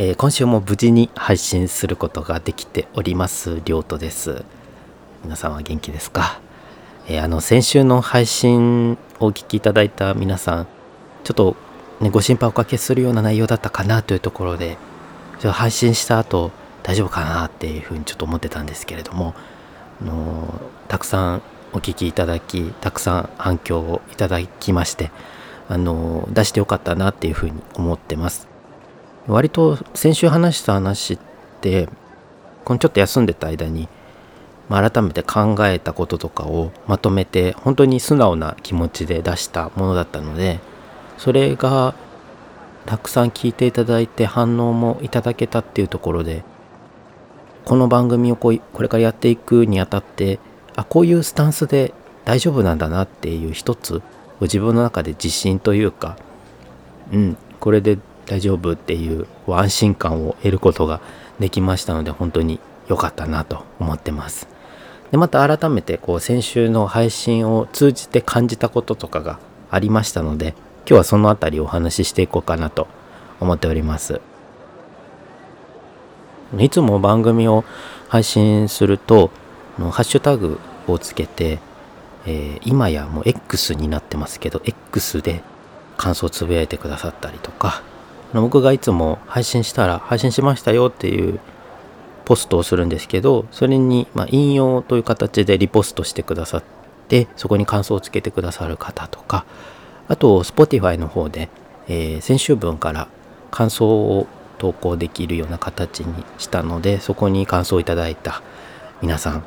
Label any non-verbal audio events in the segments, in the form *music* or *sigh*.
えー、今週も無事に配信することができておりますりょうとです。皆さんは元気ですか、えー、あの先週の配信をお聞きいただいた皆さんちょっと、ね、ご心配おかけするような内容だったかなというところでちょっと配信した後大丈夫かなっていうふうにちょっと思ってたんですけれども、あのたくさんお聞きいただきたくさん反響をいただきましてあの出してよかったなっていうふうに思ってます。割と先週話した話ってこのちょっと休んでた間に、まあ、改めて考えたこととかをまとめて本当に素直な気持ちで出したものだったのでそれがたくさん聞いていただいて反応もいただけたっていうところでこの番組をこうこれからやっていくにあたってあこういうスタンスで大丈夫なんだなっていう一つ自分の中で自信というかうんこれで大丈夫っていう安心感を得ることができましたので本当に良かったなと思ってます。でまた改めてこう先週の配信を通じて感じたこととかがありましたので今日はその辺りお話ししていこうかなと思っております。いつも番組を配信するとハッシュタグをつけて、えー、今やもう X になってますけど X で感想をつぶやいてくださったりとか僕がいつも配信したら配信しましたよっていうポストをするんですけどそれにま引用という形でリポストしてくださってそこに感想をつけてくださる方とかあと Spotify の方で、えー、先週分から感想を投稿できるような形にしたのでそこに感想をいただいた皆さん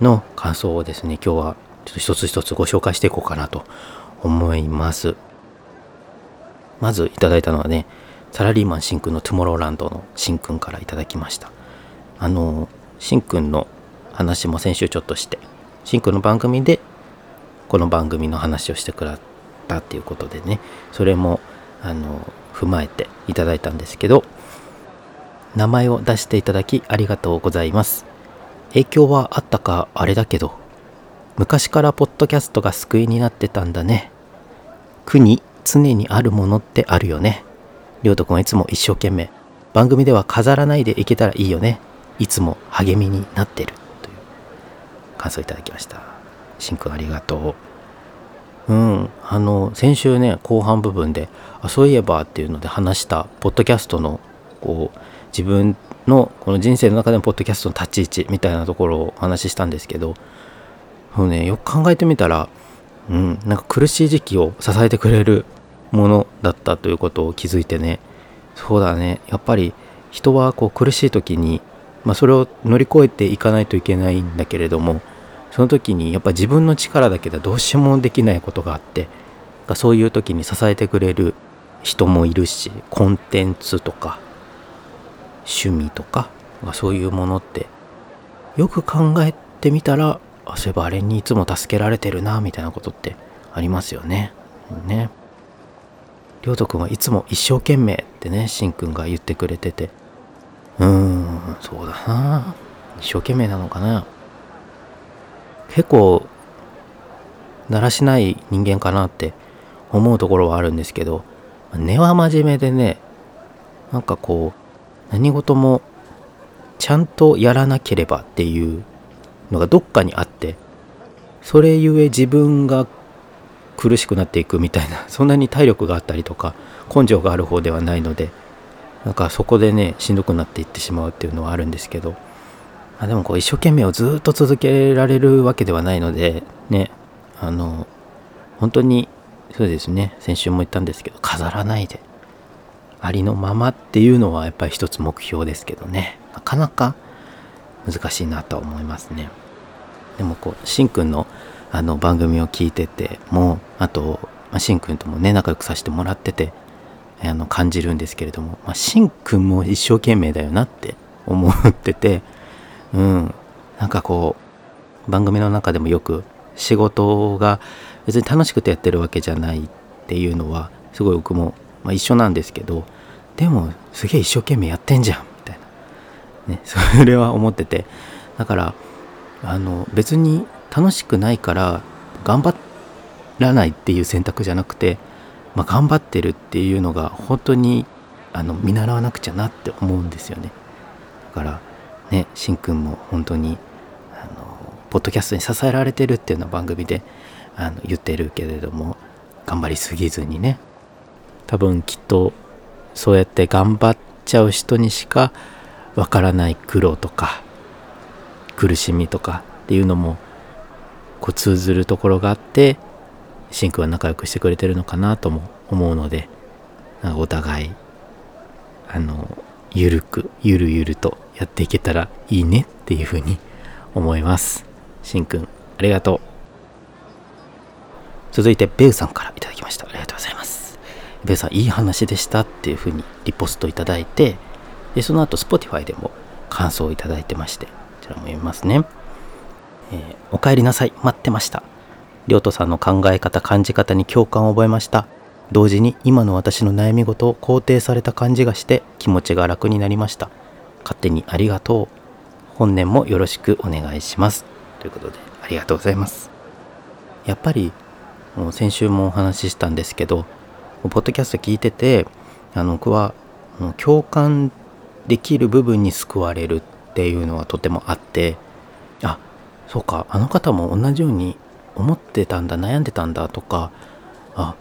の感想をですね今日はちょっと一つ一つご紹介していこうかなと思います。まずいただいたのはねサラリーマンしんくんのトゥモローランドのしんくんからいただきました。あのしんくんの話も先週ちょっとしてしんくんの番組でこの番組の話をしてくれたっていうことでねそれもあの踏まえていただいたんですけど名前を出していただきありがとうございます。影響はあったかあれだけど昔からポッドキャストが救いになってたんだね。苦に常にあるものってあるよね。りょうとくんはいつも一生懸命。番組では飾らないでいけたらいいよね。いつも励みになってる。という感想いただきました。しんくんありがとう。うん。あの、先週ね、後半部分で、あ、そういえばっていうので話した、ポッドキャストの、こう、自分のこの人生の中でのポッドキャストの立ち位置みたいなところをお話ししたんですけど、もうね、よく考えてみたら、うん、なんか苦しい時期を支えてくれるものだったということを気づいてねそうだねやっぱり人はこう苦しい時に、まあ、それを乗り越えていかないといけないんだけれどもその時にやっぱ自分の力だけではどうしようもできないことがあってそういう時に支えてくれる人もいるしコンテンツとか趣味とかそういうものってよく考えてみたらそういえばあれにいつも助けられてるなみたいなことってありますよね。ね。りょうとくんはいつも一生懸命ってね、しんくんが言ってくれてて。うーん、そうだな。一生懸命なのかな。結構、だらしない人間かなって思うところはあるんですけど、根は真面目でね、なんかこう、何事もちゃんとやらなければっていうのがどっかにあってそれゆえ自分が苦しくなっていくみたいなそんなに体力があったりとか根性がある方ではないのでなんかそこでねしんどくなっていってしまうっていうのはあるんですけどあでもこう一生懸命をずっと続けられるわけではないのでねあの本当にそうですね先週も言ったんですけど飾らないでありのままっていうのはやっぱり一つ目標ですけどねなかなか難しいなとは思いますね。でもこうしんくんのあの番組を聞いててもあと、まあ、しんくんともね仲良くさせてもらっててあの感じるんですけれども、まあ、しんくんも一生懸命だよなって思っててうん。なんかこう番組の中でもよく仕事が別に楽しくてやってるわけじゃないっていうのはすごい僕も、まあ、一緒なんですけどでもすげえ一生懸命やってんじゃんみたいな。ね、それは思ってて。だからあの別に楽しくないから頑張らないっていう選択じゃなくて、まあ、頑張ってるっていうのが本当にあの見習わなくちゃなって思うんですよね。だからねしんくんも本当にあのポッドキャストに支えられてるっていうような番組であの言ってるけれども頑張りすぎずにね。多分きっとそうやって頑張っちゃう人にしかわからない苦労とか苦しみとかっていうのもこう通ずるところがあってしんくんは仲良くしてくれてるのかなとも思うのでお互いあのゆるくゆるゆるとやっていけたらいいねっていうふうに思います。しんくんありがとう。続いてベウさんからいただきました。ありがとうございます。ベウさんいい話でしたっていうふうにリポストいただいてでその後 Spotify でも感想をいただいてましてこちらも読みますね、えー、お帰りなさい。待ってました。りょうとさんの考え方感じ方に共感を覚えました。同時に今の私の悩み事を肯定された感じがして気持ちが楽になりました。勝手にありがとう。本年もよろしくお願いします。ということでありがとうございます。やっぱりもう先週もお話ししたんですけどポッドキャスト聞いててあの僕は共感できる部分に救われるっていうのはとてもあってあそうかあの方も同じように思ってたんだ悩んでたんだとかあ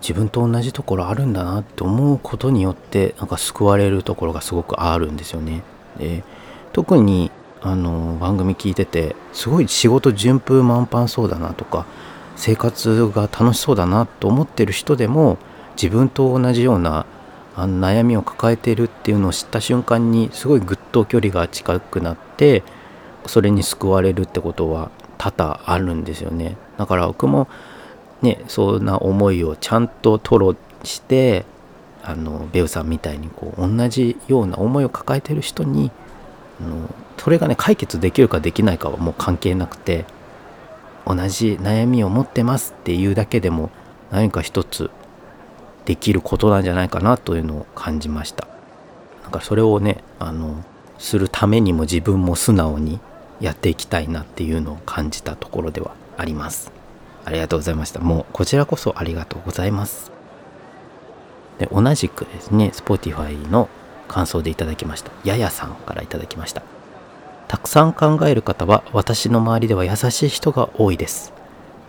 自分と同じところあるんだなって思うことによってなんか救われるところがすごくあるんですよね。で特にあの番組聞いててすごい仕事順風満帆そうだなとか生活が楽しそうだなと思ってる人でも自分と同じようなあの悩みを抱えているっていうのを知った瞬間にすごいぐっと距離が近くなってそれに救われるってことは多々あるんですよね。だから僕もねそんな思いをちゃんと吐露してあのベウさんみたいにこう同じような思いを抱えてる人にあのそれがね解決できるかできないかはもう関係なくて同じ悩みを持ってますっていうだけでも何か一つできることなんじゃないかなというのを感じました。なんかそれをねあのするためにも自分も素直にやっていきたいなっていうのを感じたところではあります。ありがとうございました。もうこちらこそありがとうございます。で同じくですね Spotify の感想でいただきました。ややさんからいただきました。たくさん考える方は私の周りでは優しい人が多いです。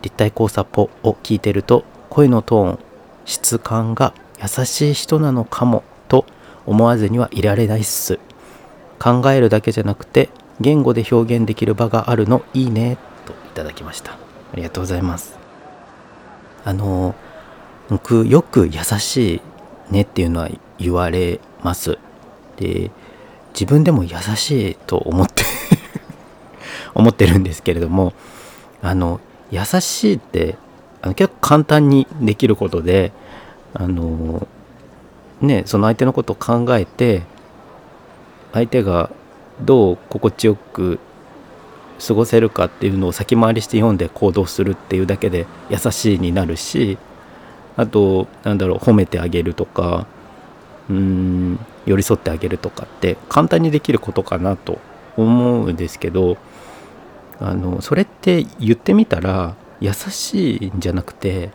立体交差ポを聞いてると声のトーン、質感が優しい人なのかもと思わずにはいられないっす。考えるだけじゃなくて言語で表現できる場があるのいいねといただきました。ありがとうございます。あの、僕よく優しいねっていうのは言われます。で、自分でも優しいと思って *laughs* 思ってるんですけれどもあの優しいってあの結構簡単にできることであのねその相手のことを考えて相手がどう心地よく過ごせるかっていうのを先回りして読んで行動するっていうだけで優しいになるしあとなんだろう褒めてあげるとかうん寄り添ってあげるとかって簡単にできることかなと思うんですけどあのそれって言ってみたら優しいんじゃなくて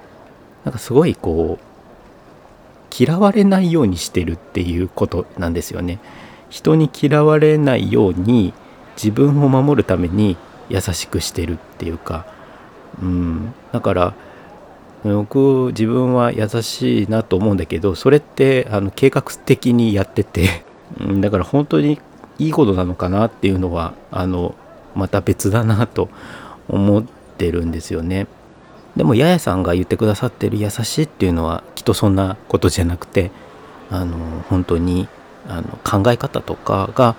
なんかすごいこう嫌われないようにしてるっていうことなんですよね。人に嫌われないように自分を守るために優しくしてるっていうか、うん、だから僕自分は優しいなと思うんだけどそれってあの計画的にやってて。*laughs* だから本当にいいことなのかなっていうのはあのまた別だなと思ってるんですよね。でもややさんが言ってくださってる優しいっていうのはきっとそんなことじゃなくてあの本当にあの考え方とかが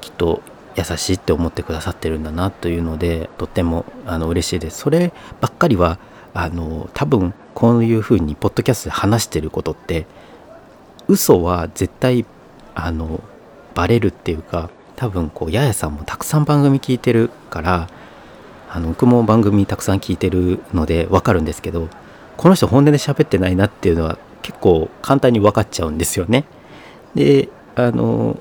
きっと優しいって思ってくださってるんだなというのでとってもあの嬉しいです。そればっかりはあの多分こういうふうにポッドキャストで話してることって嘘は絶対あのバレるっていうか多分こうややさんもたくさん番組聞いてるからあの僕も番組たくさん聞いてるので分かるんですけどこの人本音で喋ってないなっていうのは結構簡単に分かっちゃうんですよね。であの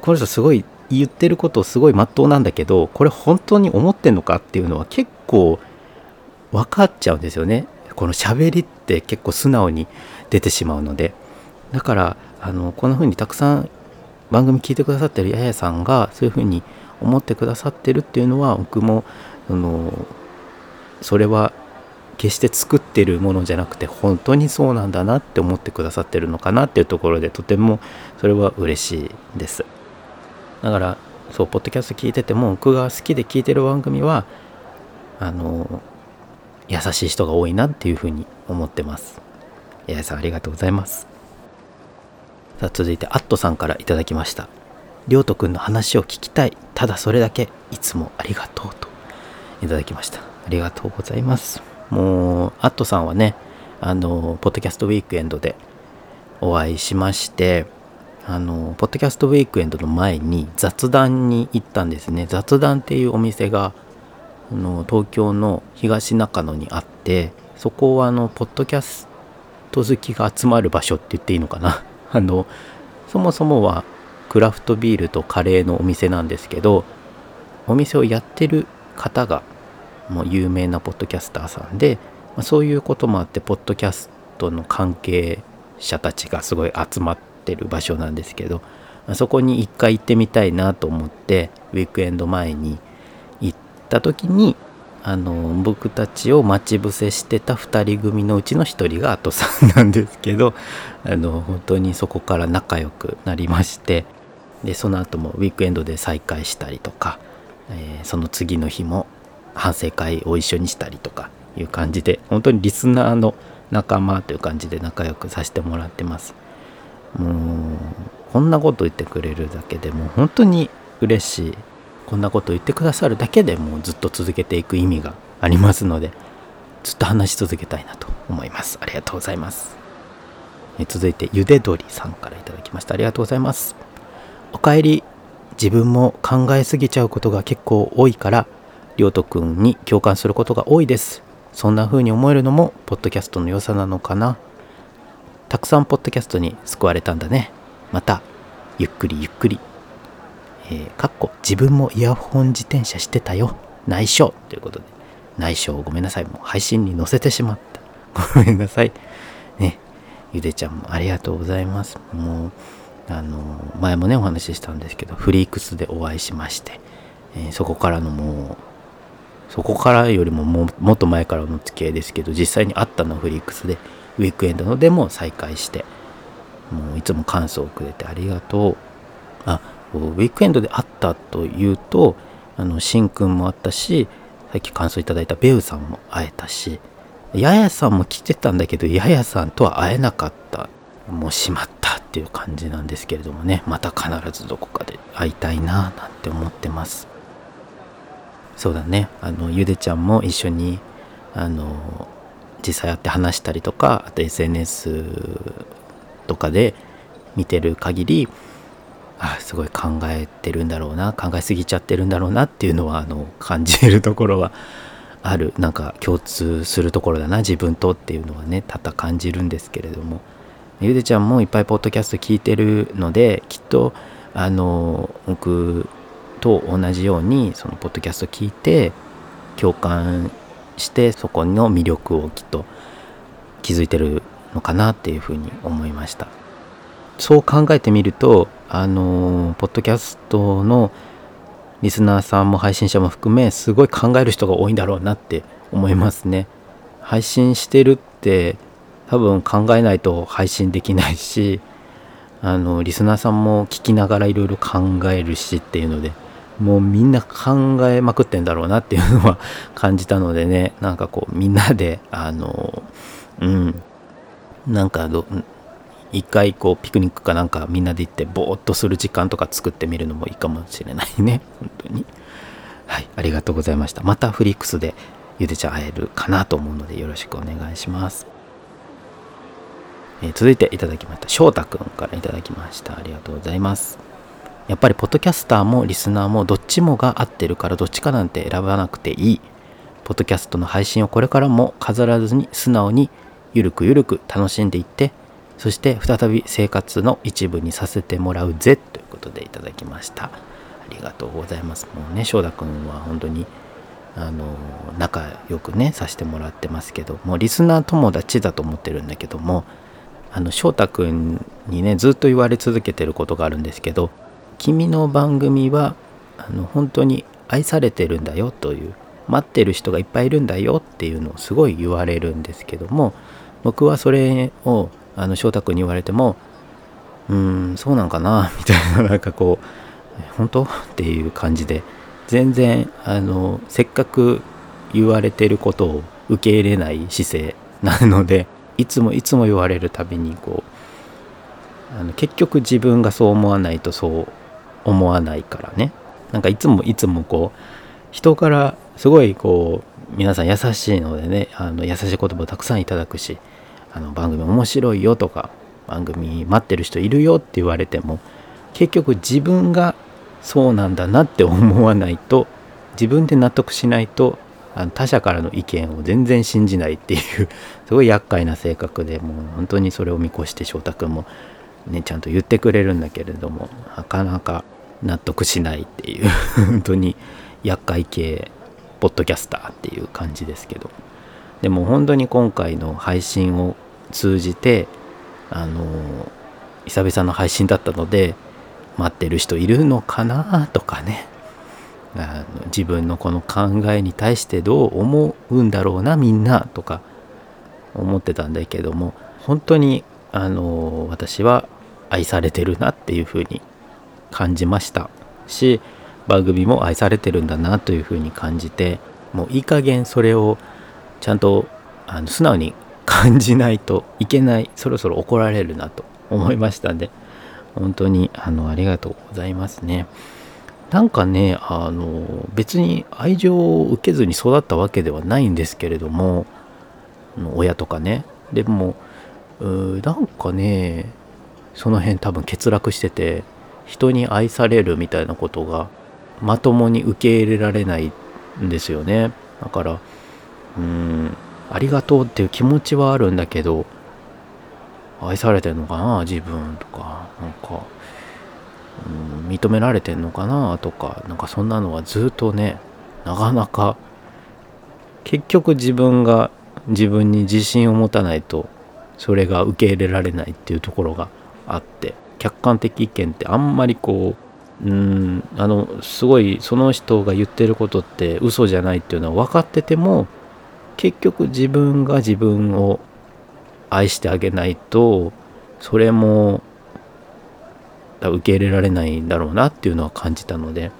この人すごい言ってることすごいまっとうなんだけどこれ本当に思ってんのかっていうのは結構分かっちゃうんですよね。この喋りって結構素直に出てしまうので。だからあのこんな風にたくさん番組聞いてくださってるややさんがそういう風に思ってくださってるっていうのは僕もあのそれは決して作ってるものじゃなくて本当にそうなんだなって思ってくださってるのかなっていうところでとてもそれは嬉しいです。だからそうポッドキャスト聞いてても僕が好きで聞いてる番組はあの優しい人が多いなっていうふうに思ってます。八重さんありがとうございます。さあ続いてアットさんから頂きました。りょうとくんの話を聞きたい。ただそれだけいつもありがとうと。いただきました。ありがとうございます。もうアットさんはねあのポッドキャストウィークエンドでお会いしましてあのポッドキャストウィークエンドの前に雑談に行ったんですね。雑談っていうお店があの東京の東中野にあってそこはあのポッドキャスト好きが集まる場所って言っていいのかな。*laughs* あのそもそもはクラフトビールとカレーのお店なんですけどお店をやってる方がもう有名なポッドキャスターさんで、まあ、そういうこともあってポッドキャストの関係者たちがすごい集まっててる場所なんですけど、そこに一回行ってみたいなと思ってウィークエンド前に行った時にあの僕たちを待ち伏せしてた2人組のうちの1人がアトさんなんですけどあの本当にそこから仲良くなりましてでその後もウィークエンドで再会したりとか、えー、その次の日も反省会を一緒にしたりとかいう感じで本当にリスナーの仲間という感じで仲良くさせてもらってます。もうこんなこと言ってくれるだけでも本当に嬉しい。こんなこと言ってくださるだけでもうずっと続けていく意味がありますのでずっと話し続けたいなと思います。ありがとうございます。続いてゆで鶏さんから頂きました。ありがとうございます。おかえり自分も考えすぎちゃうことが結構多いからりょうとくんに共感することが多いです。そんな風に思えるのもポッドキャストの良さなのかな。たくさんポッドキャストに救われたんだね。またゆっくりゆっくり。えー、かっこ自分もイヤホン自転車してたよ。内緒。ということで。内緒をごめんなさい。もう配信に載せてしまった。*laughs* ごめんなさい。ね。ゆでちゃんもありがとうございます。もうあの前もねお話ししたんですけどフリークスでお会いしまして、えー、そこからのもうそこからよりもももっと前からの付き合いですけど実際に会ったのはフリークスで。ウィークエンドのでも再会してもういつも感想をくれてありがとう。あウィークエンドで会ったというとあのしんくんもあったしさっき感想いただいたベウさんも会えたしややさんも来てたんだけどややさんとは会えなかった。もうしまったっていう感じなんですけれどもね。また必ずどこかで会いたいななんて思ってます。そうだね。あのゆでちゃんも一緒にあの実際会って話したりとかあと SNS とかで見てる限りあすごい考えてるんだろうな考えすぎちゃってるんだろうなっていうのはあの感じるところはある。なんか共通するところだな自分とっていうのはね多々感じるんですけれども。ゆでちゃんもいっぱいポッドキャスト聞いてるのできっとあの僕と同じようにそのポッドキャスト聞いて共感してそこの魅力をきっと気づいてるのかなっていうふうに思いました。そう考えてみるとあのポッドキャストのリスナーさんも配信者も含めすごい考える人が多いんだろうなって思いますね。配信してるって多分考えないと配信できないしあのリスナーさんも聞きながらいろいろ考えるしっていうのでもうみんな考えまくってんだろうなっていうのは感じたのでね。*laughs* なんかこうみんなであのうん。なんかど一回こうピクニックかなんかみんなで行ってぼーっとする時間とか作ってみるのもいいかもしれないね。*laughs* 本当に。はいありがとうございました。またフリックスでゆでちゃん会えるかなと思うのでよろしくお願いします。えー、続いていただきました。翔太くんからいただきました。ありがとうございます。やっぱりポッドキャスターもリスナーもどっちもが合ってるからどっちかなんて選ばなくていい。ポッドキャストの配信をこれからも飾らずに素直にゆるくゆるく楽しんでいって、そして再び生活の一部にさせてもらうぜということでいただきました。ありがとうございます。もうね、翔太くんは本当にあの仲良くねさせてもらってますけどもうリスナー友達だと思ってるんだけどもあの翔太くんにねずっと言われ続けてることがあるんですけど君の番組はあの本当に愛されてるんだよという待ってる人がいっぱいいるんだよっていうのをすごい言われるんですけども僕はそれをあの翔太君に言われてもうーんそうなんかな *laughs* みたいななんかこう本当？っていう感じで全然あのせっかく言われてることを受け入れない姿勢なのでいつもいつも言われるたびにこうあの結局自分がそう思わないとそう思わないからね。なんかいつもいつもこう人からすごいこう皆さん優しいのでねあの優しい言葉をたくさんいただくしあの番組面白いよとか番組待ってる人いるよって言われても結局自分がそうなんだなって思わないと自分で納得しないとあの他者からの意見を全然信じないっていうすごい厄介な性格でもう本当にそれを見越して翔太君もねちゃんと言ってくれるんだけれどもなかなか納得しないっていう *laughs* 本当に厄介系ポッドキャスターっていう感じですけど。でも本当に今回の配信を通じてあの久々の配信だったので待ってる人いるのかなとかね。あの自分のこの考えに対してどう思うんだろうなみんなとか思ってたんだけども本当にあの私は愛されてるなっていうふうに感じましたし番組も愛されてるんだなというふうに感じてもういい加減それをちゃんとあの素直に感じないといけないそろそろ怒られるなと思いましたんで本当にあのありがとうございますね。なんかねあの別に愛情を受けずに育ったわけではないんですけれども親とかねでもなんかねその辺多分欠落してて人に愛されるみたいなことがまともに受け入れられないんですよね。だからうんありがとうっていう気持ちはあるんだけど愛されてんのかな自分とか。なんか、うん、認められてんのかなとか。なんかそんなのはずっとねなかなか結局自分が自分に自信を持たないとそれが受け入れられないっていうところがあって客観的意見ってあんまりこううんあのすごいその人が言ってることって嘘じゃないっていうのは分かってても結局自分が自分を愛してあげないとそれも受け入れられないんだろうなっていうのは感じたので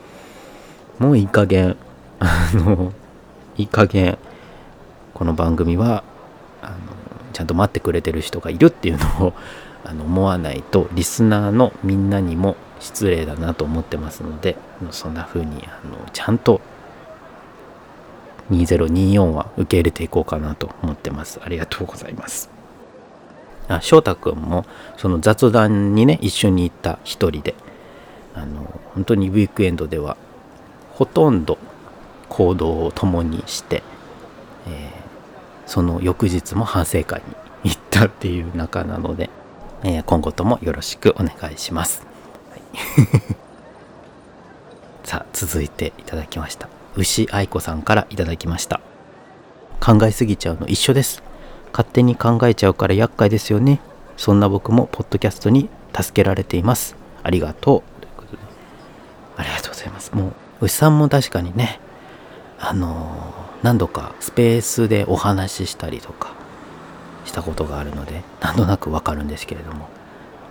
もういい加減あのいい加減この番組はちゃんと待ってくれてる人がいるっていうのを *laughs* あの思わないとリスナーのみんなにも失礼だなと思ってますのでそんな風にあのちゃんと2024は受け入れていこうかなと思ってます。ありがとうございます。あ翔太くんもその雑談にね一緒に行った一人であの本当にウィークエンドではほとんど行動を共にして、えー、その翌日も反省会に行ったっていう仲なので、*laughs* えー、今後ともよろしくお願いします、はい、*laughs* さあ続いていただきました。牛愛子さんからいただきました。考えすぎちゃうの一緒です。勝手に考えちゃうから厄介ですよね。そんな僕もポッドキャストに助けられています。ありがとう。ということで。ありがとうございます。もう牛さんも確かにねあのー、何度かスペースでお話ししたりとかしたことがあるのでなんとなくわかるんですけれども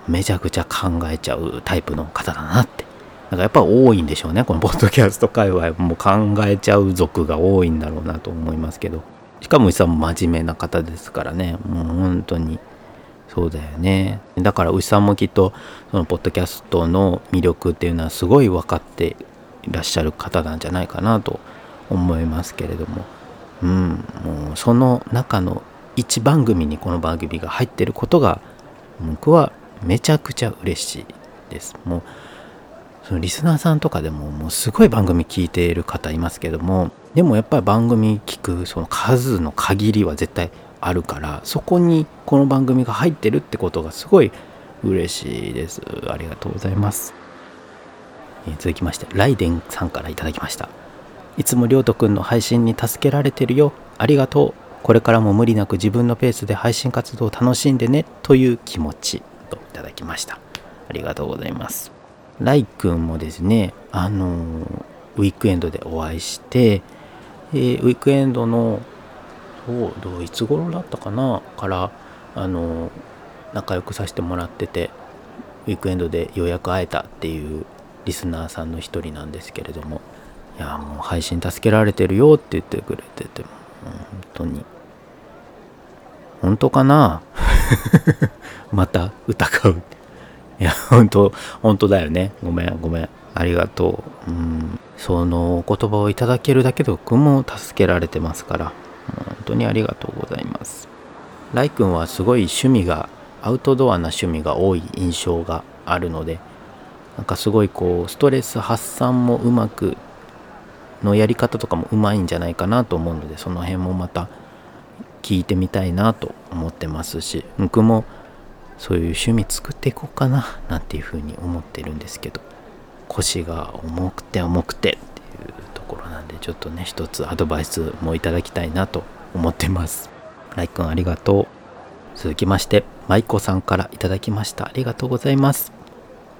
めちゃくちゃ考えちゃうタイプの方だなって。なんかやっぱ多いんでしょうねこのポッドキャスト界隈。も考えちゃう族が多いんだろうなと思いますけど。しかも牛さんも真面目な方ですからね。もう本当にそうだよね。だから牛さんもきっとそのポッドキャストの魅力っていうのはすごい分かっていらっしゃる方なんじゃないかなと思いますけれども。うんもうその中の1番組にこの番組が入ってることが僕はめちゃくちゃ嬉しいです。もうそのリスナーさんとかでももうすごい番組聞いている方いますけどもでもやっぱり番組聞くその数の限りは絶対あるからそこにこの番組が入ってるってことがすごい嬉しいです。ありがとうございます、えー、続きましてライデンさんから頂きました。いつもりょうとくんの配信に助けられてるよ。ありがとう。これからも無理なく自分のペースで配信活動を楽しんでね。という気持ち。といただきました。ありがとうございます。ライ君もですねあのウィークエンドでお会いして、えー、ウィークエンドのそうどういつ頃だったかな？からあの仲良くさせてもらっててウィークエンドでようやく会えたっていうリスナーさんの一人なんですけれども。いやもう配信助けられてるよって言ってくれてて本当に。本当かな？*laughs* また疑ういや本当本当だよね。ごめんごめん。ありがとう。うん。そのお言葉をいただけるだけで僕も助けられてますから。本当にありがとうございます。ライ君はすごい趣味がアウトドアな趣味が多い印象があるのでなんかすごいこうストレス発散もうまくのやり方とかもうまいんじゃないかなと思うのでその辺もまた聞いてみたいなと思ってますし僕もそういう趣味作っていこうかななんていうふうに思ってるんですけど腰が重くて重くてっていうところなんでちょっとね一つアドバイスもいただきたいなと思ってます。ライくんありがとう。続きまして舞子さんからいただきました。ありがとうございます。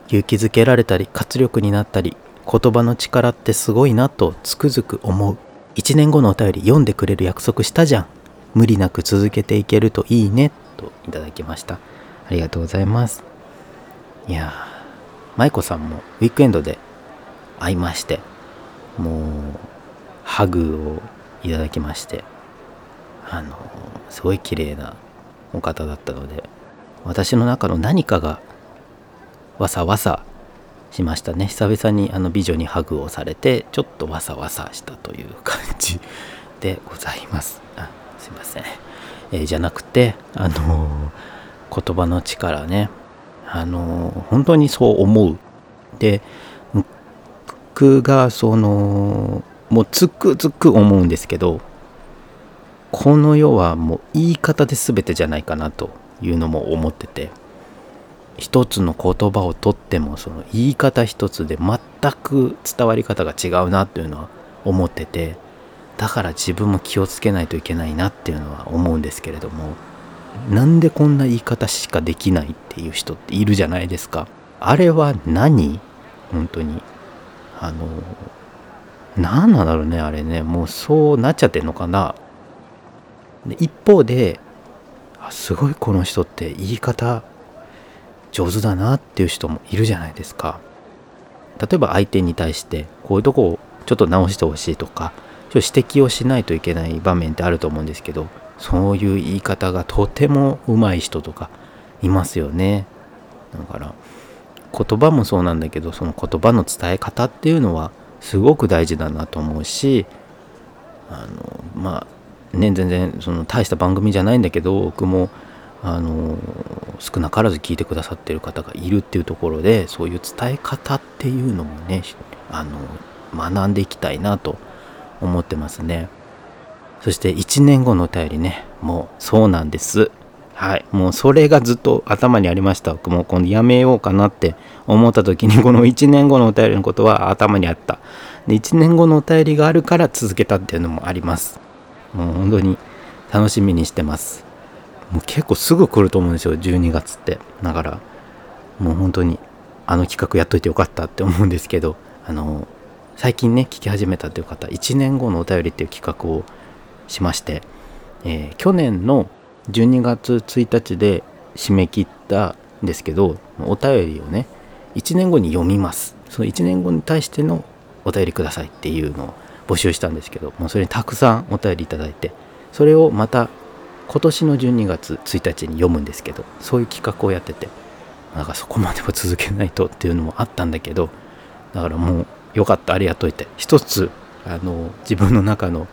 勇気づけられたり活力になったり言葉の力ってすごいなとつくづく思う。1年後のお便り読んでくれる約束したじゃん。無理なく続けていけるといいねといただきました。ありがとうございます。いやー舞子さんもウィークエンドで会いましてもうハグをいただきましてあのすごい綺麗なお方だったので私の中の何かがわさわさしましたね。久々にあの美女にハグをされてちょっとわさわさしたという感じでございます。あすいません、えー、じゃなくてあのー、言葉の力ね。あのー、本当にそう思う。で僕がそのもうつくづく思うんですけどこの世はもう言い方で全てじゃないかなというのも思ってて一つの言葉をとってもその言い方一つで全く伝わり方が違うなっていうのは思っててだから自分も気をつけないといけないなっていうのは思うんですけれどもなんでこんな言い方しかできないっていう人っているじゃないですか。あれは何？本当に。あの何なんだろうねあれね。もうそうなっちゃってんのかな。で一方ですごいこの人って言い方上手だなっていう人もいるじゃないですか。例えば相手に対してこういうとこをちょっと直してほしいとかちょっと指摘をしないといけない場面ってあると思うんですけどそういう言い方がとても上手い人とかいますよね。だから言葉もそうなんだけどその言葉の伝え方っていうのはすごく大事だなと思うしあのまあね全然その大した番組じゃないんだけど僕もあの少なからず聞いてくださってる方がいるっていうところでそういう伝え方っていうのもねあの学んでいきたいなと思ってますね。そして1年後のお便りねもうそうなんです。はい。もうそれがずっと頭にありました。僕も今度やめようかなって思った時に *laughs* この1年後のお便りのことは頭にあった。で1年後のお便りがあるから続けたっていうのもあります。もう本当に楽しみにしてます。もう結構すぐ来ると思うんですよ12月って。だからもう本当にあの企画やっといてよかったって思うんですけどあの最近ね聞き始めたという方1年後のお便りっていう企画をしまして、えー、去年の12月1日で締め切ったんですけどお便りをね1年後に読みます。その1年後に対してのお便りくださいっていうのを募集したんですけどもうそれにたくさんお便りいただいてそれをまた今年の12月1日に読むんですけどそういう企画をやっててなんかそこまでは続けないとっていうのもあったんだけどだからもうよかったありがとういて一つあの自分の中の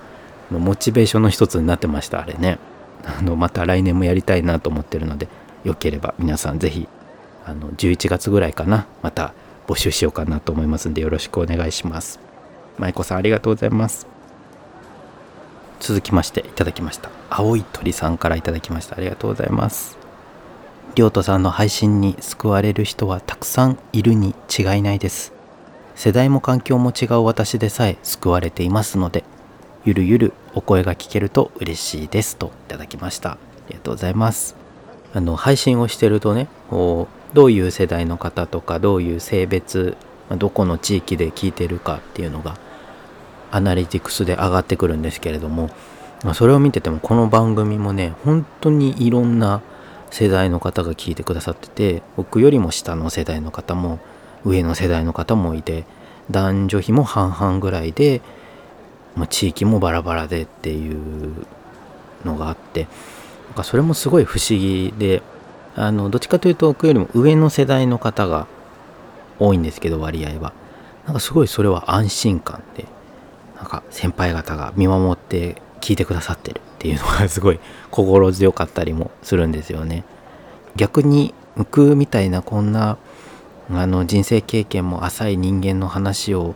モチベーションの一つになってましたあれね。あのまた来年もやりたいなと思ってるのでよければ皆さん是非あの11月ぐらいかなまた募集しようかなと思いますんでよろしくお願いします。舞子さんありがとうございます。続きましていただきました。青い鳥さんからいただきました。ありがとうございます。りょうとさんの配信に救われる人はたくさんいるに違いないです。世代も環境も違う私でさえ救われていますのでゆるゆるお声が聞けると嬉しいですといただきました。ありがとうございます。あの配信をしてるとねこうどういう世代の方とかどういう性別どこの地域で聞いてるかっていうのがアナリティクスで上がってくるんですけれどもそれを見ててもこの番組もね本当にいろんな世代の方が聞いてくださってて僕よりも下の世代の方も上の世代の方もいて男女比も半々ぐらいで、まあ、地域もバラバラでっていうのがあってなんかそれもすごい不思議であのどっちかというと僕よりも上の世代の方が多いんですけど割合は。なんかすごいそれは安心感でなんか先輩方が見守って聞いてくださってるっていうのがすごい心強かったりもするんですよね。逆に僕みたいなこんなあの人生経験も浅い人間の話を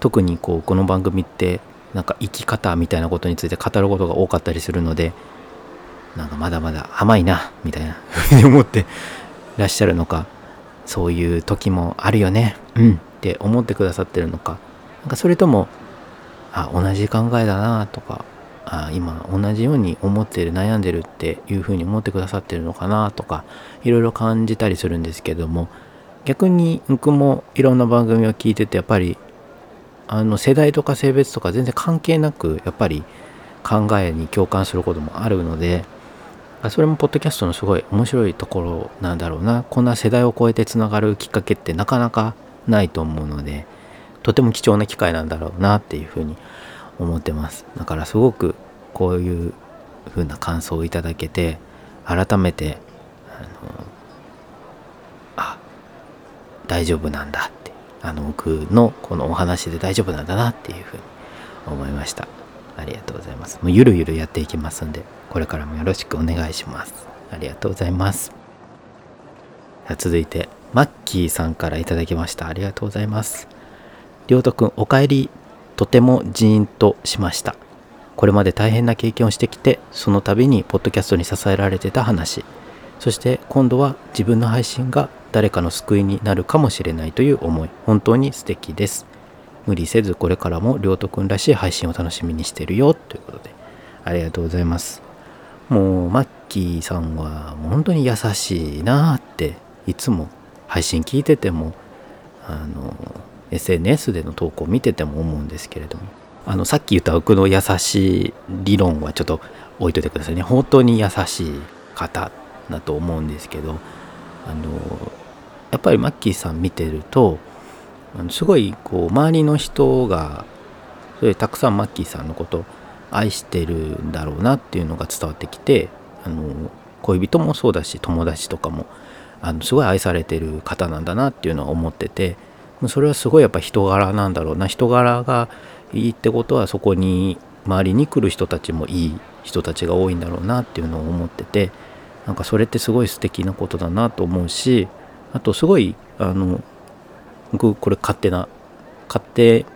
特にこうこの番組ってなんか生き方みたいなことについて語ることが多かったりするのでなんかまだまだ甘いなみたいなふうに思ってらっしゃるのかそういう時もあるよねうんって思ってくださってるのかなんかそれともあ同じ考えだなとかあ今同じように思ってる悩んでるっていうふうに思ってくださってるのかなとかいろいろ感じたりするんですけども逆に僕もいろんな番組を聞いててやっぱりあの世代とか性別とか全然関係なくやっぱり考えに共感することもあるのでそれもポッドキャストのすごい面白いところなんだろうな。こんな世代を超えてつながるきっかけってなかなかないと思うのでとても貴重な機会なんだろうなっていうふうに思ってます。だからすごくこういうふうな感想をいただけて改めてあのあ大丈夫なんだってあの僕のこのお話で大丈夫なんだなっていうふうに思いました。ありがとうございます。もうゆるゆるやっていきますんでこれからもよろしくお願いします。ありがとうございます。続いてマッキーさんから頂きました。ありがとうございます。りょうとくんおかえりとてもジーンとしました。これまで大変な経験をしてきてその度にポッドキャストに支えられてた話。そして今度は自分の配信が誰かの救いになるかもしれないという思い。本当に素敵です。無理せずこれからもりょうとくんらしい配信を楽しみにしてるよということで。ありがとうございます。もうマッキーさんは本当に優しいなっていつも配信聞いててもあの SNS での投稿を見てても思うんですけれどもあのさっき言った僕の優しい理論はちょっと置いといてくださいね。本当に優しい方だと思うんですけどあのやっぱりマッキーさん見てるとすごいこう周りの人がそれたくさんマッキーさんのこと愛してるんだろうなっていうのが伝わってきてあの恋人もそうだし友達とかもあのすごい愛されてる方なんだなっていうのは思っててそれはすごいやっぱ人柄なんだろうな。人柄がいいってことはそこに周りに来る人たちもいい人たちが多いんだろうなっていうのを思っててなんかそれってすごい素敵なことだなと思うしあとすごいあの僕これ勝手な勝手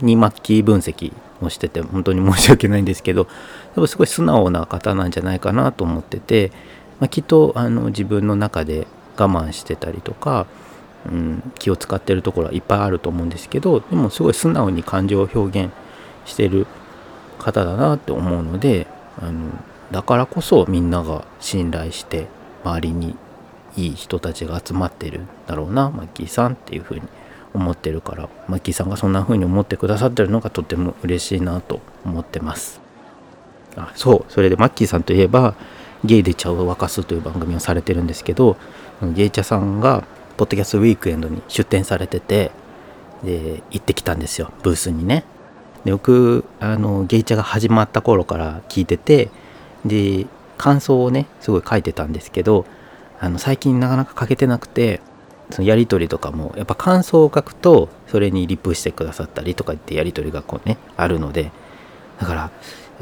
に末期分析をしてて本当に申し訳ないんですけどやっぱすごい素直な方なんじゃないかなと思ってて、まあ、きっとあの自分の中で我慢してたりとかうん、気を使ってるところはいっぱいあると思うんですけどでもすごい素直に感情を表現してる方だなって思うのであのだからこそみんなが信頼して周りにいい人たちが集まってるんだろうなマッキーさんっていうふうに思ってるからマッキーさんがそんな風に思ってくださってるのがとても嬉しいなと思ってます。あそうそれでマッキーさんといえばゲイで茶を沸かすという番組をされてるんですけどゲイ茶さんがポッドキャストウィークエンドに出展されててで行ってきたんですよブースにね。で僕あのゲイチャが始まった頃から聞いててで感想をねすごい書いてたんですけどあの最近なかなか書けてなくてそのやり取りとかもやっぱ感想を書くとそれにリプしてくださったりとかってやり取りがこうねあるのでだから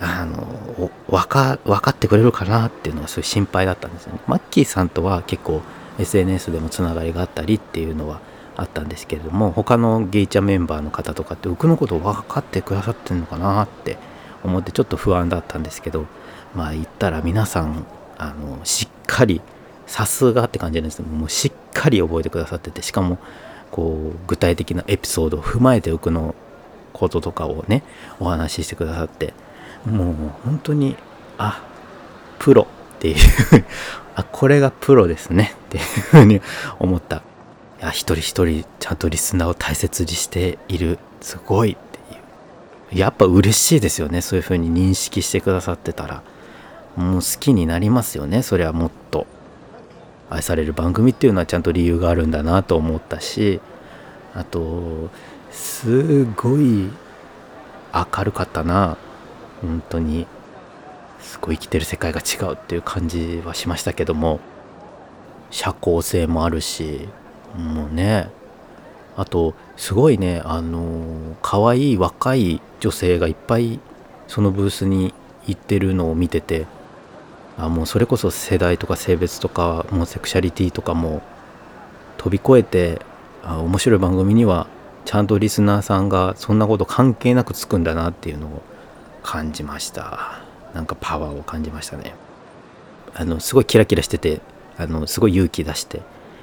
あの分か分かってくれるかなっていうのはすごい心配だったんですよね。マッキーさんとは結構 SNS でもつながりがあったりっていうのはあったんですけれども他のゲイチャメンバーの方とかって僕のことを分かってくださってるのかなって思ってちょっと不安だったんですけどまあ言ったら皆さんあのしっかりさすがって感じなんですけどもうしっかり覚えてくださっててしかもこう具体的なエピソードを踏まえて僕のこととかをねお話ししてくださって。もう本当にあプロっていう。あこれがプロですねっていうふうに思った。いや一人一人ちゃんとリスナーを大切にしている。すごいっていう。やっぱ嬉しいですよねそういうふうに認識してくださってたら。もう好きになりますよねそれはもっと。愛される番組っていうのはちゃんと理由があるんだなと思ったし。あとすごい明るかったな。本当に。すごい生きてる世界が違うっていう感じはしましたけども。社交性もあるしもうね。あとすごいねあの可愛い若い女性がいっぱいそのブースに行ってるのを見てて。あもうそれこそ世代とか性別とかもうセクシャリティとかも飛び越えてあ面白い番組にはちゃんとリスナーさんがそんなこと関係なくつくんだなっていうのを感じました。なんかパワーを感じましたねあのすごいキラキラしててあのすごい勇気出して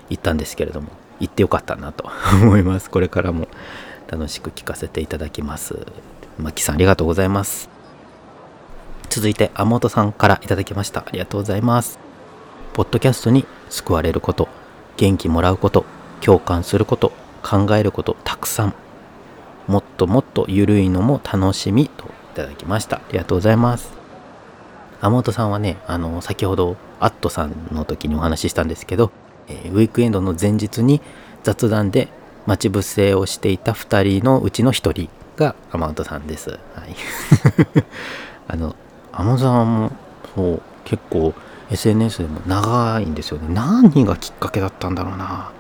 行ったんですけれども行ってよかったなと *laughs* 思いますこれからも楽しく聞かせていただきますマキさんありがとうございます続いて、アモトさんからいただきました。ありがとうございます。ポッドキャストに救われること、元気もらうこと、共感すること、考えること、たくさん。もっともっとゆるいのも楽しみといただきました。ありがとうございます。アモトさんはね、あの、先ほど、アットさんの時にお話ししたんですけど、えー、ウィークエンドの前日に雑談で待ち伏せをしていた2人のうちの1人がアマウントさんです。はい。*laughs* あの、アマゾンもそう結構 SNS でも長いんですよね何がきっかけだったんだろうな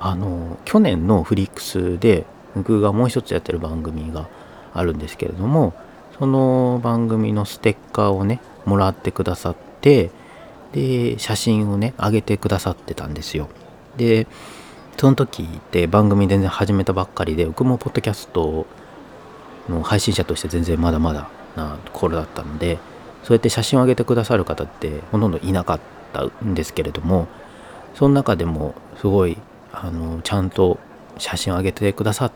あの去年のフリックスで僕がもう一つやってる番組があるんですけれどもその番組のステッカーをねもらってくださってで写真をね上げてくださってたんですよ。でその時って番組全然始めたばっかりで僕もポッドキャストの配信者として全然まだまだな頃だったのでそうやって写真を上げてくださる方ってほとんどいなかったんですけれどもその中でもすごいあのちゃんと写真を上げてくださっ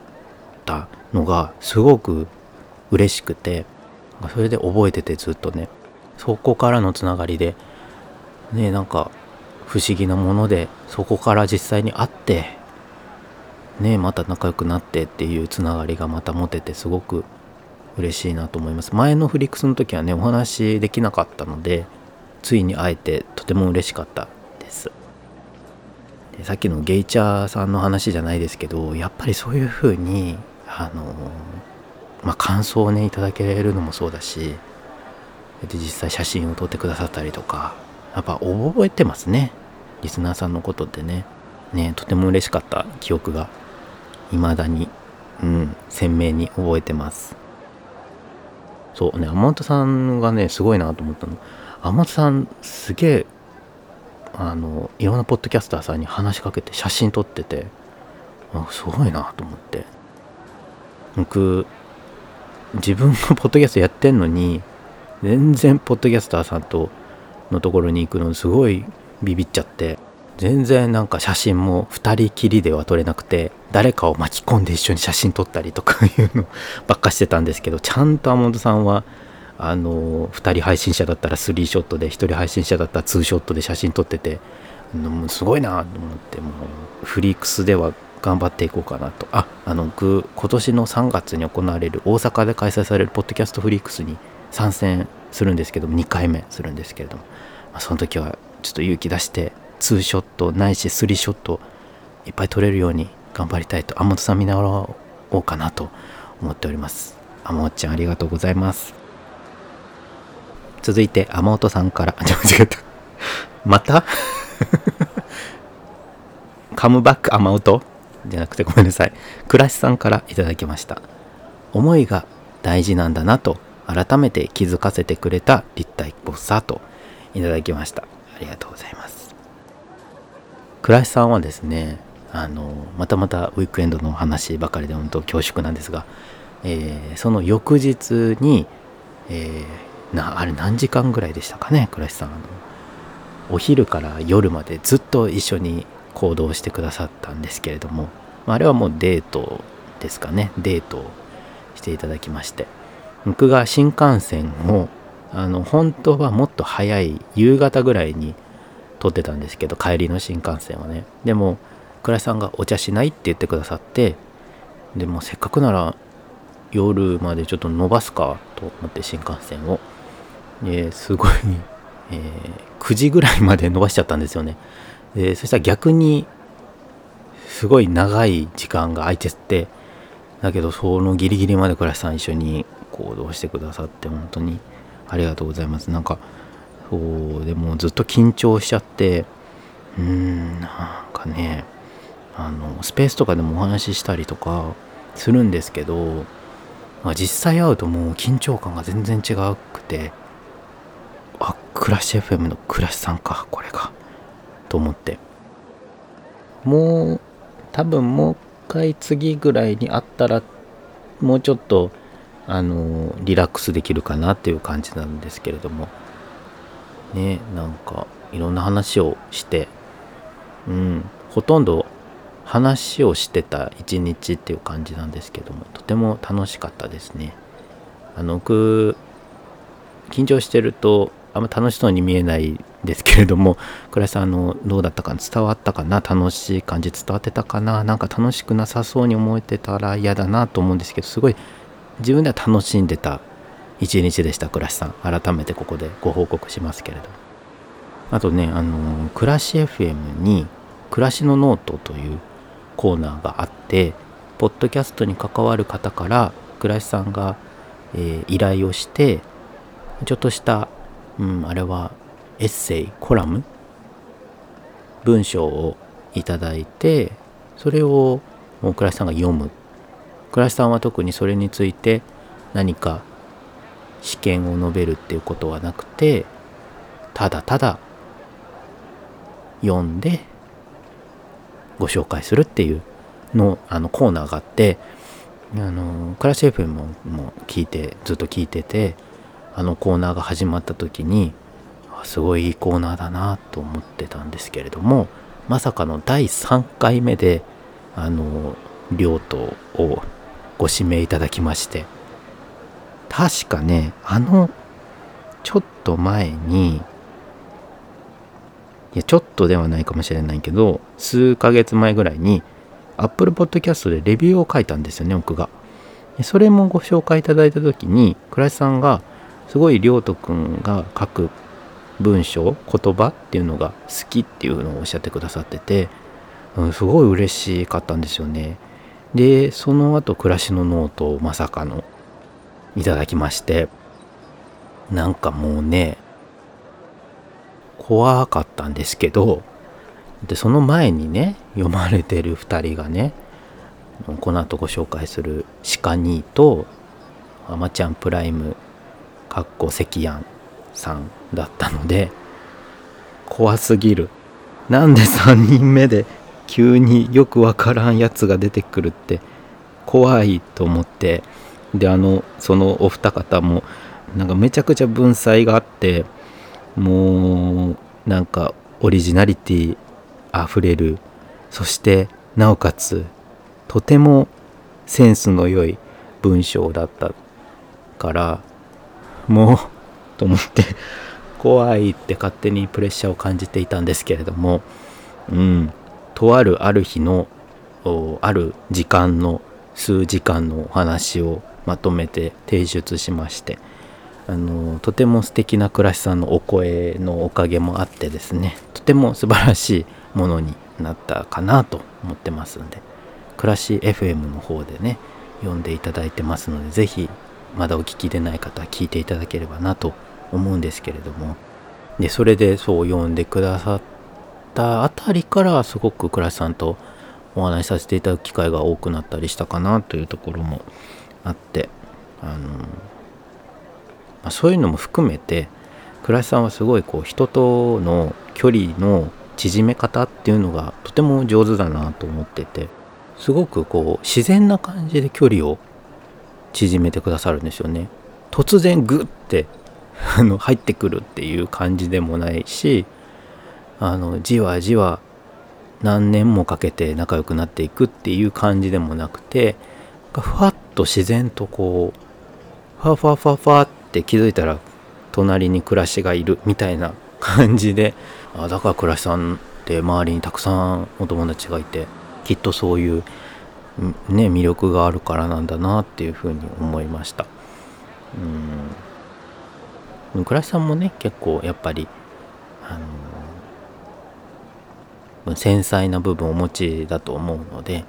たのがすごく嬉しくてそれで覚えててずっとね。そこからのつながりでねなんか不思議なものでそこから実際に会ってねまた仲良くなってっていうつながりがまた持ててすごく嬉しいなと思います。前のフリックスの時はねお話できなかったのでついに会えてとても嬉しかったです。でさっきのゲイチャーさんの話じゃないですけどやっぱりそういう風にあのまあ感想をねいただけるのもそうだしで実際写真を撮ってくださったりとかやっぱ覚えてますねリスナーさんのことってねねとても嬉しかった記憶が未だにうん鮮明に覚えてますそうね、天本さんがね、すごいなと思ったの。天本さん、すげえ、あの、いろんなポッドキャスターさんに話しかけて写真撮ってて、あすごいなと思って。僕、自分がポッドキャストやってんのに、全然ポッドキャスターさんとのところに行くのすごいビビっちゃって、全然なんか写真も2人きりでは撮れなくて誰かを巻き込んで一緒に写真撮ったりとか *laughs* いうのばっかしてたんですけどちゃんとアモンドさんはあの2人配信者だったらスリーショットで1人配信者だったらツーショットで写真撮っててすごいなと思ってもうフリークスでは頑張っていこうかなと。ああの今年の3月に行われる大阪で開催されるポッドキャストフリークスに参戦するんですけども2回目するんですけれども、まあ、その時はちょっと勇気出してツーショットないしスリーショットいっぱい撮れるように頑張りたいと天本さん見習おうかなと思っております。天本ちゃんありがとうございます。続いて天本さんからあ間違った。*laughs* また？*laughs* カムバック雨音？じゃなくてごめんなさい。倉石さんからいただきました。思いが大事なんだなと改めて気づかせてくれた立体ボッサーといただきました。ありがとうございます。倉石さんはですねあのまたまたウィークエンドの話ばかりで本当恐縮なんですが、えー、その翌日に、えー、なあれ何時間ぐらいでしたかね倉石さん。あのお昼から夜までずっと一緒に行動してくださったんですけれども、まあ、あれはもうデートですかね。デートをしていただきまして。僕が新幹線をあの本当はもっと早い夕方ぐらいに撮ってたんですけど帰りの新幹線はね。でも倉井さんがお茶しないって言ってくださってでもせっかくなら夜までちょっと伸ばすかと思って新幹線を。ですごい、えー、9時ぐらいまで伸ばしちゃったんですよね。でそしたら逆にすごい長い時間が空いてってだけどそのギリギリまで倉石さん一緒に行動してくださって本当にありがとうございます。なんかそうでもずっと緊張しちゃってうーんなんかねあのスペースとかでもお話ししたりとかするんですけど、まあ、実際会うともう緊張感が全然違くてあクラッシュ FM のクラッシュさんかこれが。と思って。もう多分もう一回次ぐらいに会ったらもうちょっとあのリラックスできるかなっていう感じなんですけれども。ねなんかいろんな話をして。うんほとんど話をしてた一日っていう感じなんですけども。とても楽しかったですね。あの僕緊張してるとあんま楽しそうに見えないですけれども倉井さんあのどうだったか伝わったかな？楽しい感じ伝わってたかな？なんか楽しくなさそうに思えてたら嫌だなと思うんですけどすごい自分では楽しんでた一日でした倉石さん。改めてここでご報告しますけれどあとねあの暮らし FM に暮らしのノートというコーナーがあってポッドキャストに関わる方から倉石さんが、えー、依頼をしてちょっとしたうん、あれはエッセイコラム文章をいただいてそれを倉石さんが読む。倉石さんは特にそれについて何か試験を述べるっていうことはなくてただただ読んでご紹介するっていうのあのコーナーがあってあのクラッシュ FM もも聞いてずっと聞いててあのコーナーが始まった時にすごいいいコーナーだなと思ってたんですけれどもまさかの第3回目であの両党をご指名いただきまして確かねあのちょっと前にいやちょっとではないかもしれないけど数ヶ月前ぐらいに Apple Podcast でレビューを書いたんですよね僕が。それもご紹介いただいた時に倉石さんがすごい亮斗くんが書く文章言葉っていうのが好きっていうのをおっしゃってくださってて、うん、すごい嬉しかったんですよね。でその後暮らしのノートをまさかのいただきましてなんかもうね怖かったんですけどでその前にね読まれてる2人がねこの後ご紹介する「鹿兄」と「あまちゃんプライムかっこ関やんさんだったので怖すぎる。なんで3人目で急によくわからんやつが出てくるって怖いと思って。であのそのお二方もなんかめちゃくちゃ文才があってもうなんかオリジナリティあふれる。そしてなおかつとてもセンスの良い文章だったからもうと思って。怖いって勝手にプレッシャーを感じていたんですけれどもうん。とあるある日のある時間の数時間のお話をまとめて提出しましてあのとても素敵な倉石さんのお声のおかげもあってですねとても素晴らしいものになったかなと思ってますんで暮らし FM の方でね読んでいただいてますので是非まだお聞きでない方は聞いていただければなと思うんですけれども。でそれでそう読んでくださったあたりからすごく倉石さんとお話しさせていただく機会が多くなったりしたかなというところもあって。あの、まあ、そういうのも含めて倉石さんはすごいこう人との距離の縮め方っていうのがとても上手だなと思っててすごくこう自然な感じで距離を縮めてくださるんですよね。突然グッてあの入ってくるっていう感じでもないしあのじわじわ何年もかけて仲良くなっていくっていう感じでもなくてふわっと自然とこうファファファファって気づいたら隣に暮らしがいるみたいな感じであだから暮らしさんって周りにたくさんお友達がいてきっとそういうね魅力があるからなんだなっていうふうに思いました。うん。倉石さんもね結構やっぱりあの繊細な部分をお持ちだと思うので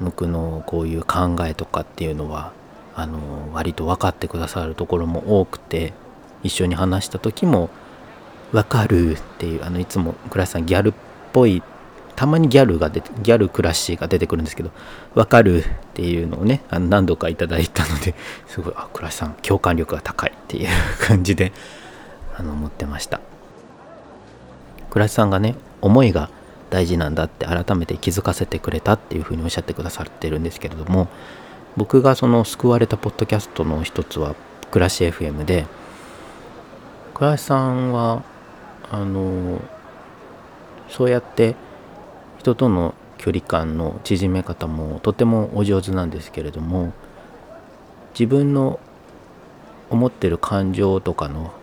僕のこういう考えとかっていうのはあの割と分かってくださるところも多くて一緒に話した時も「分かる」っていうあのいつも倉石さんギャルっぽいたまにギャルが出てギャルクラッシーが出てくるんですけど「分かる」っていうのをねあの何度かいただいたので *laughs* すごいあ倉石さん共感力が高いっていう感じで *laughs* あの思ってました。倉石さんがね思いが大事なんだって改めて気づかせてくれたっていうふうにおっしゃってくださってるんですけれども僕がその救われたポッドキャストの一つは暮らし FM で倉石さんはあのそうやって人との距離感の縮め方もとてもお上手なんですけれども自分の思ってる感情とかの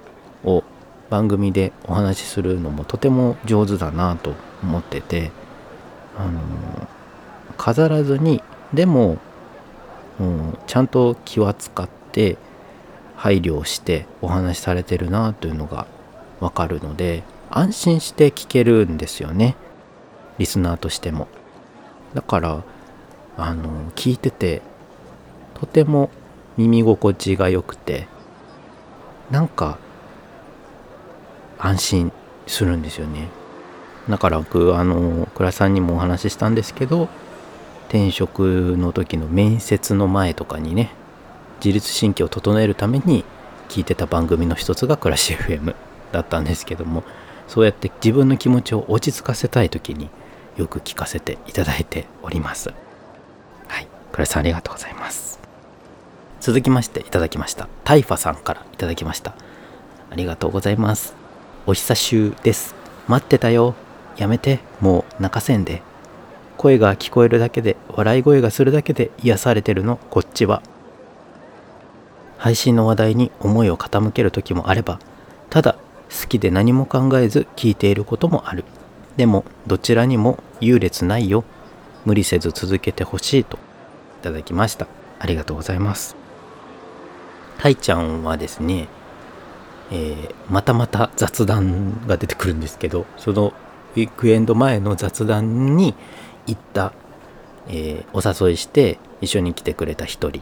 を番組でお話しするのもとても上手だなと思っててあの飾らずにでも、うん、ちゃんと気は使って配慮をしてお話しされてるなというのがわかるので安心して聞けるんですよね。リスナーとしても。だからあの聞いててとても耳心地が良くてなんか安心するんですよね。だから僕あの倉さんにもお話ししたんですけど転職の時の面接の前とかにね自律神経を整えるために聞いてた番組の一つが暮らし FM だったんですけどもそうやって自分の気持ちを落ち着かせたい時によく聞かせていただいております。はい。倉石さんありがとうございます。続きましていただきました。タイファさんからいただきました。ありがとうございます。お久しゅうです。待ってたよ。やめて。もう泣かせんで。声が聞こえるだけで、笑い声がするだけで癒されてるの、こっちは。配信の話題に思いを傾ける時もあれば、ただ好きで何も考えず聞いていることもある。でもどちらにも優劣ないよ。無理せず続けてほしいと。いただきました。ありがとうございます。たいちゃんはですね、えー、またまた雑談が出てくるんですけどそのウィークエンド前の雑談に行った、えー、お誘いして一緒に来てくれた一人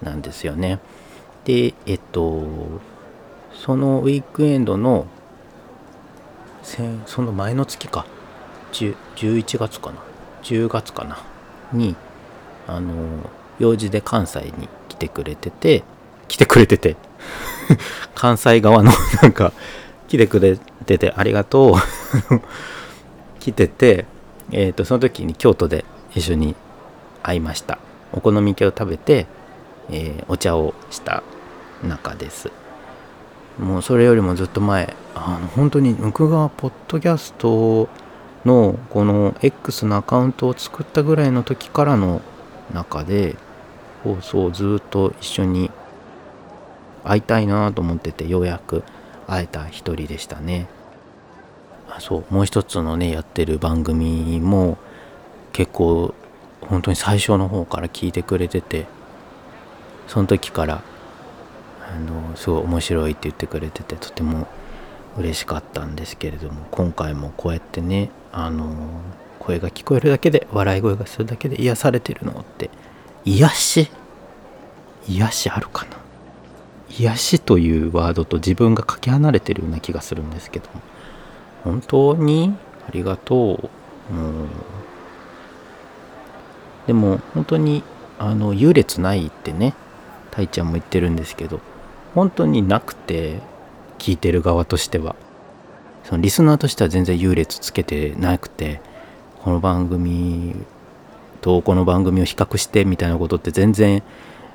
なんですよね。でえっとそのウィークエンドのその前の月か。11月かな。10月かな。にあの用事で関西に来てくれてて来てくれてて。*laughs* 関西側の *laughs* なんか来てくれててありがとう。*laughs* 来ててえっ、ー、とその時に京都で一緒に会いました。お好み焼きを食べて、えー、お茶をした中です。もうそれよりもずっと前あの本当に僕がポッドキャストのこの X のアカウントを作ったぐらいの時からの中で放送をずっと一緒に会いたいなと思っててようやく会えた一人でしたね。あそうもう一つのねやってる番組も結構本当に最初の方から聞いてくれててその時からあのすごい面白いって言ってくれててとても嬉しかったんですけれども今回もこうやってねあの声が聞こえるだけで笑い声がするだけで癒されてるのって癒し？癒しあるかな？癒しというワードと自分がかけ離れてるような気がするんですけど本当に？ありがとう、うん、でも本当にあの優劣ないってねたいちゃんも言ってるんですけど本当になくて聞いてる側としては。そのリスナーとしては全然優劣つけてなくてこの番組とこの番組を比較してみたいなことって全然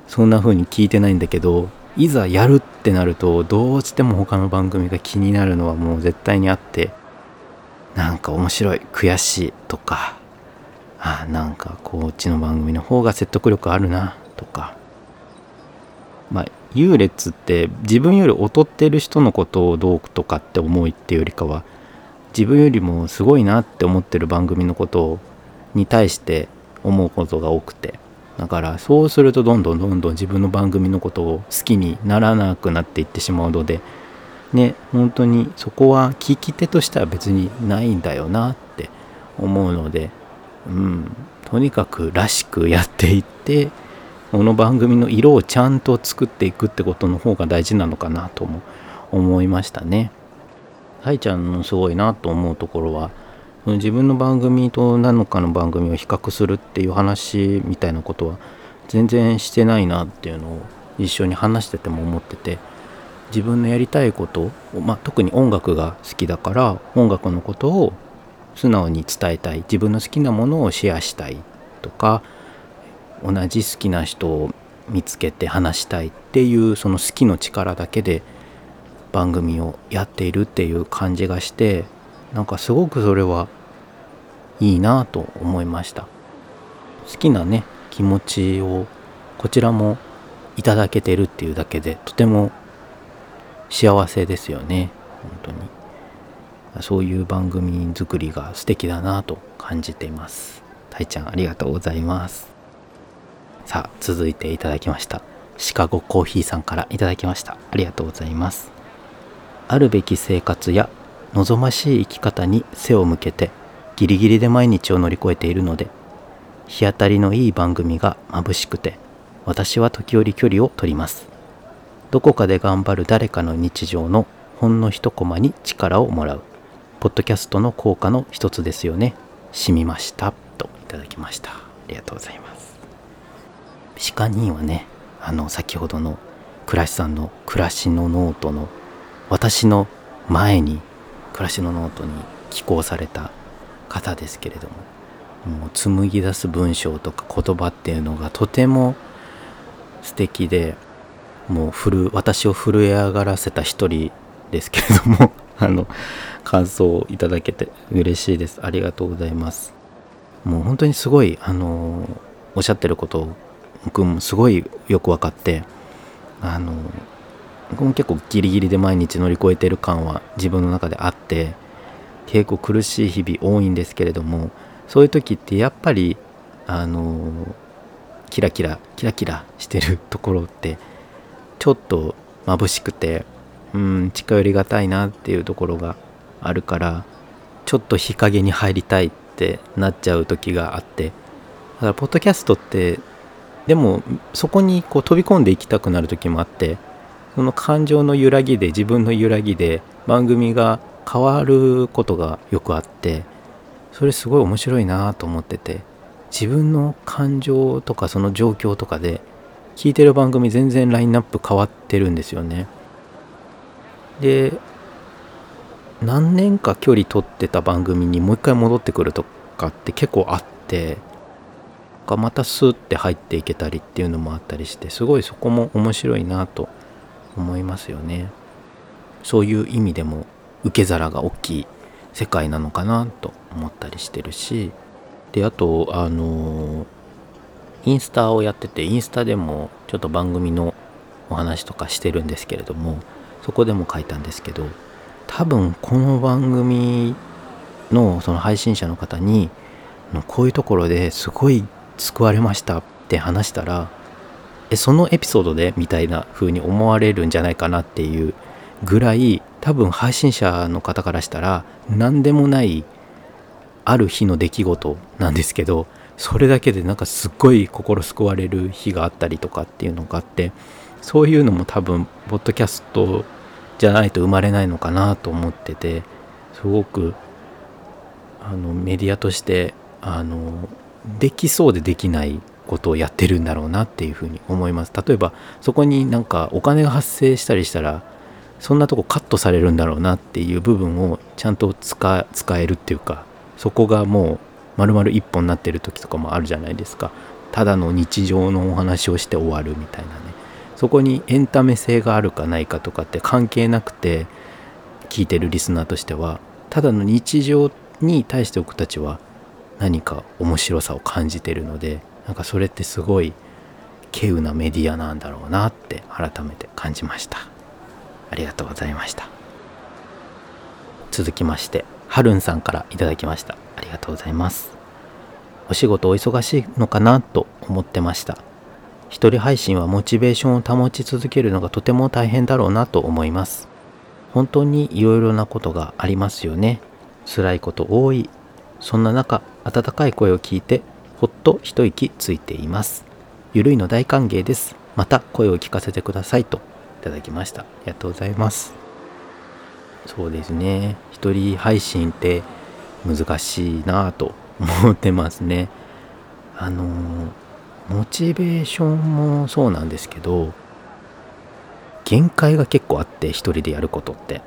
そんな風に聞いてないんだけどいざやるってなるとどうしても他の番組が気になるのはもう絶対にあってなんか面白い悔しいとかあなんかこっちの番組の方が説得力あるなとか。まあ優劣って自分より劣ってる人のことをどうとかって思いっていうよりかは自分よりもすごいなって思ってる番組のことに対して思うことが多くて。だからそうするとどんどんどんどん自分の番組のことを好きにならなくなっていってしまうのでね本当にそこは聞き手としては別にないんだよなって思うのでうんとにかくらしくやっていってこの番組の色をちゃんと作っていくってことの方が大事なのかなとも思いましたね。愛ちゃんのすごいなと思うところは自分の番組と何のかの番組を比較するっていう話みたいなことは全然してないなっていうのを一緒に話してても思ってて自分のやりたいことをまあ、特に音楽が好きだから音楽のことを素直に伝えたい自分の好きなものをシェアしたいとか同じ好きな人を見つけて話したいっていうその好きの力だけで番組をやっているっていう感じがしてなんかすごくそれはいいなと思いました。好きなね気持ちをこちらもいただけてるっていうだけでとても幸せですよね。本当に。そういう番組作りが素敵だなと感じています。たいちゃんありがとうございます。さあ続いていただきました。シカゴコーヒーさんからいただきました。ありがとうございます。あるべき生活や望ましい生き方に背を向けてギリギリで毎日を乗り越えているので日当たりのいい番組が眩しくて私は時折距離を取ります。どこかで頑張る誰かの日常のほんの一コマに力をもらう。ポッドキャストの効果の一つですよね。しみました。といただきました。ありがとうございます。鹿人はねあの先ほどの暮らしさんの暮らしのノートの私の前に暮らしのノートに寄稿された方ですけれどももう紡ぎ出す文章とか言葉っていうのがとても素敵でもう震私を震え上がらせた一人ですけれども *laughs* あの感想をいただけて嬉しいです。ありがとうございます。もう本当にすごいあのおっしゃってること僕もすごいよく分かってあの僕も結構ギリギリで毎日乗り越えてる感は自分の中であって結構苦しい日々多いんですけれどもそういう時ってやっぱりあのキラキラキラキラしてるところってちょっと眩しくてうん近寄りがたいなっていうところがあるからちょっと日陰に入りたいってなっちゃう時があってだからポッドキャストってでもそこにこう飛び込んでいきたくなる時もあってその感情の揺らぎで自分の揺らぎで番組が変わることがよくあってそれすごい面白いなと思ってて自分の感情とかその状況とかで聞いてる番組全然ラインナップ変わってるんですよね。で何年か距離取ってた番組にもう一回戻ってくるとかって結構あってまたスーって入っていけたりっていうのもあったりしてすごいそこも面白いなと思いますよね。そういう意味でも受け皿が大きい世界なのかなと思ったりしてるし。であとあのインスタをやっててインスタでもちょっと番組のお話とかしてるんですけれどもそこでも書いたんですけど多分この番組のその配信者の方にこういうところですごい救われましたって話したらえそのエピソードでみたいな風に思われるんじゃないかなっていうぐらい多分配信者の方からしたら何でもないある日の出来事なんですけどそれだけでなんかすっごい心救われる日があったりとかっていうのがあってそういうのも多分ポッドキャストじゃないと生まれないのかなと思っててすごくあのメディアとしてあのできそうでできないことをやってるんだろうなっていうふうに思います。例えばそこになんかお金が発生したりしたらそんなとこカットされるんだろうなっていう部分をちゃんと使えるっていうかそこがもう丸々一本になってる時とかもあるじゃないですか。ただの日常のお話をして終わるみたいなね。そこにエンタメ性があるかないかとかって関係なくて聞いてるリスナーとしてはただの日常に対して僕たちは何か面白さを感じてるのでなんかそれってすごい稀有なメディアなんだろうなって改めて感じました。ありがとうございました。続きましてはるんさんからいただきました。ありがとうございます。お仕事お忙しいのかなと思ってました。一人配信はモチベーションを保ち続けるのがとても大変だろうなと思います。本当にいろいろなことがありますよね。辛いこと多い。そんな中温かい声を聞いてほっと一息ついています。ゆるいの大歓迎です。また声を聞かせてください。といただきました。ありがとうございます。そうですね。一人配信って難しいなぁと思ってますね。あのモチベーションもそうなんですけど限界が結構あって一人でやることって。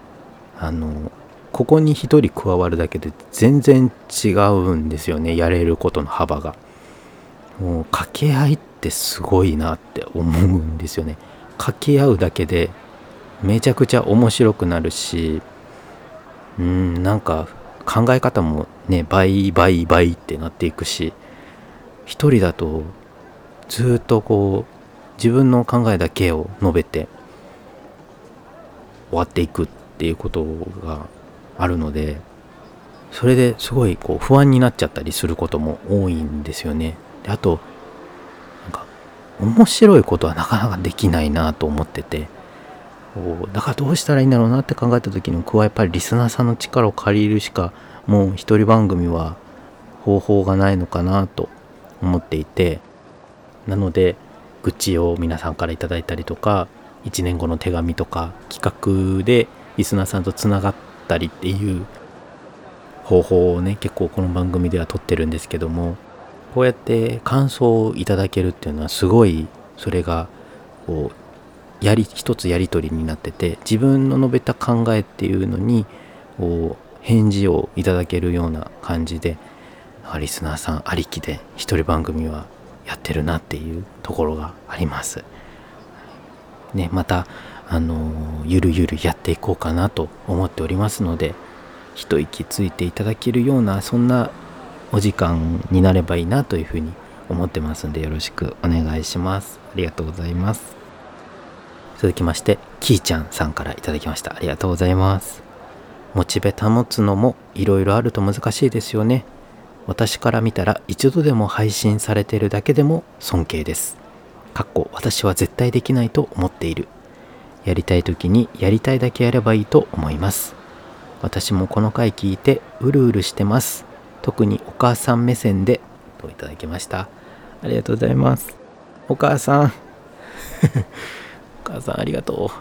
あのここに一人加わるだけで全然違うんですよねやれることの幅が。もう掛け合いってすごいなって思うんですよね。掛け合うだけでめちゃくちゃ面白くなるしうんなんか考え方もね倍倍倍ってなっていくし一人だとずっとこう自分の考えだけを述べて終わっていくっていうことがあるのでそれですごいこう不安になっちゃったりすることも多いんですよね。であとなんか面白いことはなかなかできないなと思っててだからどうしたらいいんだろうなって考えた時に僕はやっぱりリスナーさんの力を借りるしかもう一人番組は方法がないのかなと思っていてなので愚痴を皆さんから頂いたりとか1年後の手紙とか企画でリスナーさんとつながってたりっていう方法をね結構この番組では撮ってるんですけどもこうやって感想をいただけるっていうのはすごいそれがこうやり一つやり取りになってて自分の述べた考えっていうのにこう返事をいただけるような感じでリスナーさんありきで一人番組はやってるなっていうところがあります。ね、また、あのゆるゆるやっていこうかなと思っておりますので、一息ついていただけるような、そんなお時間になればいいなというふうに思ってますんで、よろしくお願いします。ありがとうございます。続きまして、きーちゃんさんから頂きました。ありがとうございます。モチベ保つのもいろいろあると難しいですよね。私から見たら一度でも配信されてるだけでも尊敬です。かっこ私は絶対できないと思っている。やりたい時にやりたいだけやればいいと思います。私もこの回聞いてうるうるしてます。特にお母さん目線でといただきました？ありがとうございます。お母さん。*laughs* お母さんありがと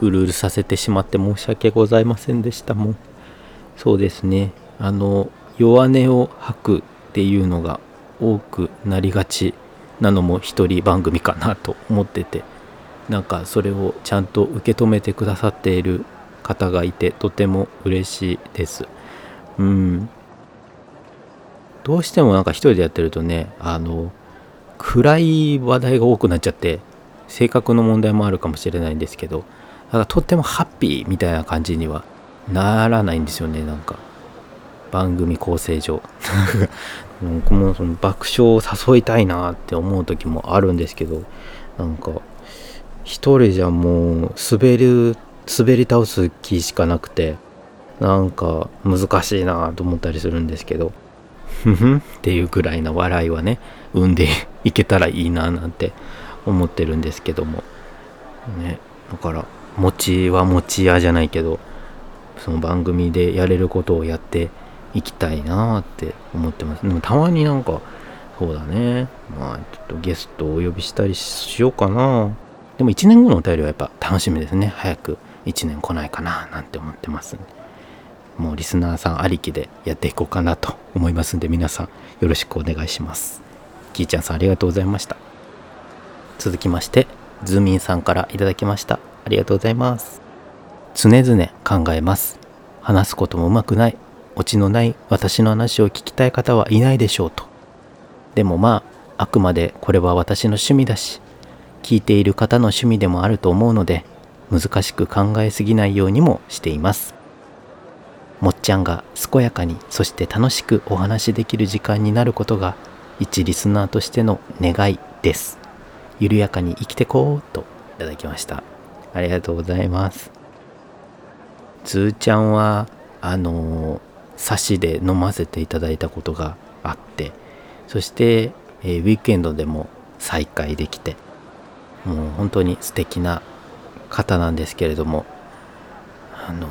う。うるうるさせてしまって申し訳ございませんでしたもん。そうですね。あの、弱音を吐くっていうのが多くなりがちなのも一人番組かなと思っててなんかそれをちゃんと受け止めてくださっている方がいてとても嬉しいです。うん。どうしてもなんか一人でやってるとねあの暗い話題が多くなっちゃって性格の問題もあるかもしれないんですけどだかとってもハッピーみたいな感じにはならないんですよねなんか。番組構成上。*laughs* 僕もその爆笑を誘いたいなって思う時もあるんですけどなんか一人じゃもう滑る滑り倒す気しかなくてなんか難しいなと思ったりするんですけどふふんっていうぐらいな笑いはね生んでいけたらいいななんて思ってるんですけどもねだから餅は餅屋じゃないけどその番組でやれることをやって行きたいなって思ってます。でもたまになんか、そうだね。まあ、ちょっとゲストをお呼びしたりしようかな。でも1年後のお便りはやっぱ楽しみですね。早く1年来ないかななんて思ってますもうリスナーさんありきでやっていこうかなと思いますんで、皆さんよろしくお願いします。キーちゃんさんありがとうございました。続きまして、ズーミンさんからいただきました。ありがとうございます。常々考えます。話すこともうまくない。オチのない私の話を聞きたい方はいないでしょうと。でもまあ、あくまでこれは私の趣味だし、聞いている方の趣味でもあると思うので、難しく考えすぎないようにもしています。もっちゃんが健やかに、そして楽しくお話しできる時間になることが、一リスナーとしての願いです。緩やかに生きてこうといただきましたありがとうございますつーちゃんはあの差しで飲ませていただいたことがあってそして、えー、ウィークエンドでも再会できてもう本当に素敵な方なんですけれどもあの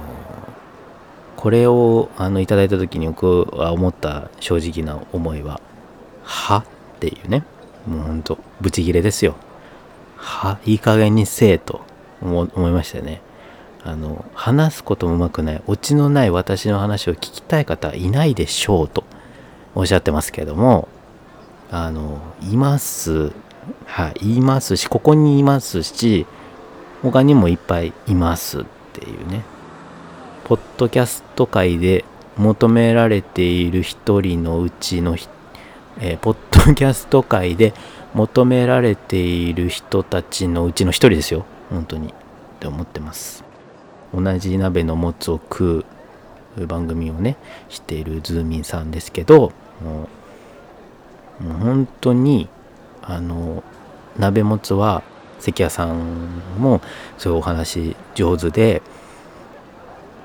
これをあのいただいた時に僕は思った正直な思いは「は?」っていうねもうほんとブチギレですよ。はいい加減にせえと思いましたね。あの話すこともうまくないオチのない私の話を聞きたい方はいないでしょうとおっしゃってますけどもあのいますはいいますしここにいますし他にもいっぱいいますっていうね。ポッドキャスト界で求められている一人のうちの、えー、ポッドキャスト界で求められている人たちのうちの一人ですよ。本当に。って思ってます。同じ鍋のもつを食う番組をねしているズーミンさんですけどもうもう本当にあの鍋もつは関谷さんもそういうお話上手で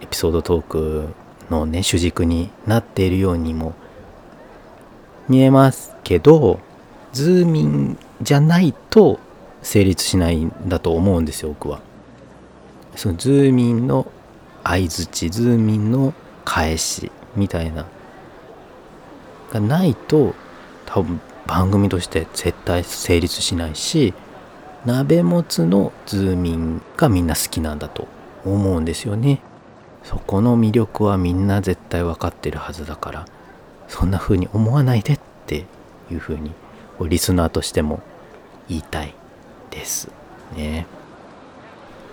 エピソードトークのね主軸になっているようにも見えますけどズーミンじゃないと成立しないんだと思うんですよ僕は。そのズーミンの相づちズーミンの返しみたいながないと多分番組として絶対成立しないし鍋もつのズーミンがみんな好きなんだと思うんですよねそこの魅力はみんな絶対分かってるはずだからそんな風に思わないでっていう風にリスナーとしても言いたいですね。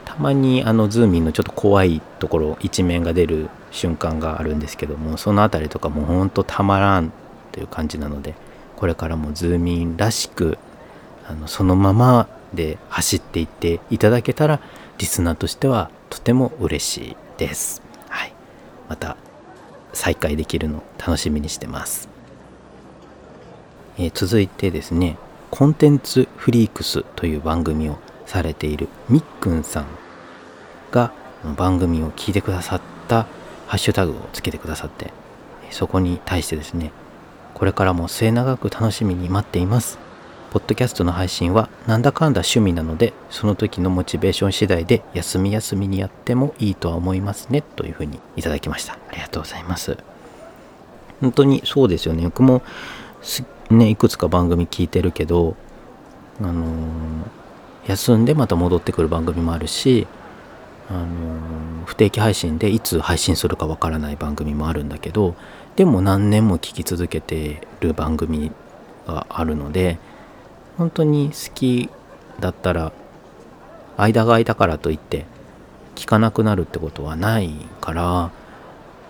たまにあのズーミンのちょっと怖いところ一面が出る瞬間があるんですけどもその辺りとかもうほんとたまらんという感じなのでこれからもズーミンらしくあのそのままで走っていっていただけたらリスナーとしてはとても嬉しいです。はい、また再開できるの楽しみにしてます。えー、続いてですねコンテンツフリークスという番組をされているみっくんさんが番組を聞いてくださったハッシュタグをつけてくださってそこに対してですねこれからも末永く楽しみに待っています。ポッドキャストの配信はなんだかんだ趣味なのでその時のモチベーション次第で休み休みにやってもいいとは思いますねというふうにいただきました。ありがとうございます。本当にそうですよね。僕もねいくつか番組聞いてるけどあのー、休んでまた戻ってくる番組もあるしあのー、不定期配信でいつ配信するかわからない番組もあるんだけどでも何年も聞き続けてる番組があるので本当に好きだったら間が空いたからといって聞かなくなるってことはないから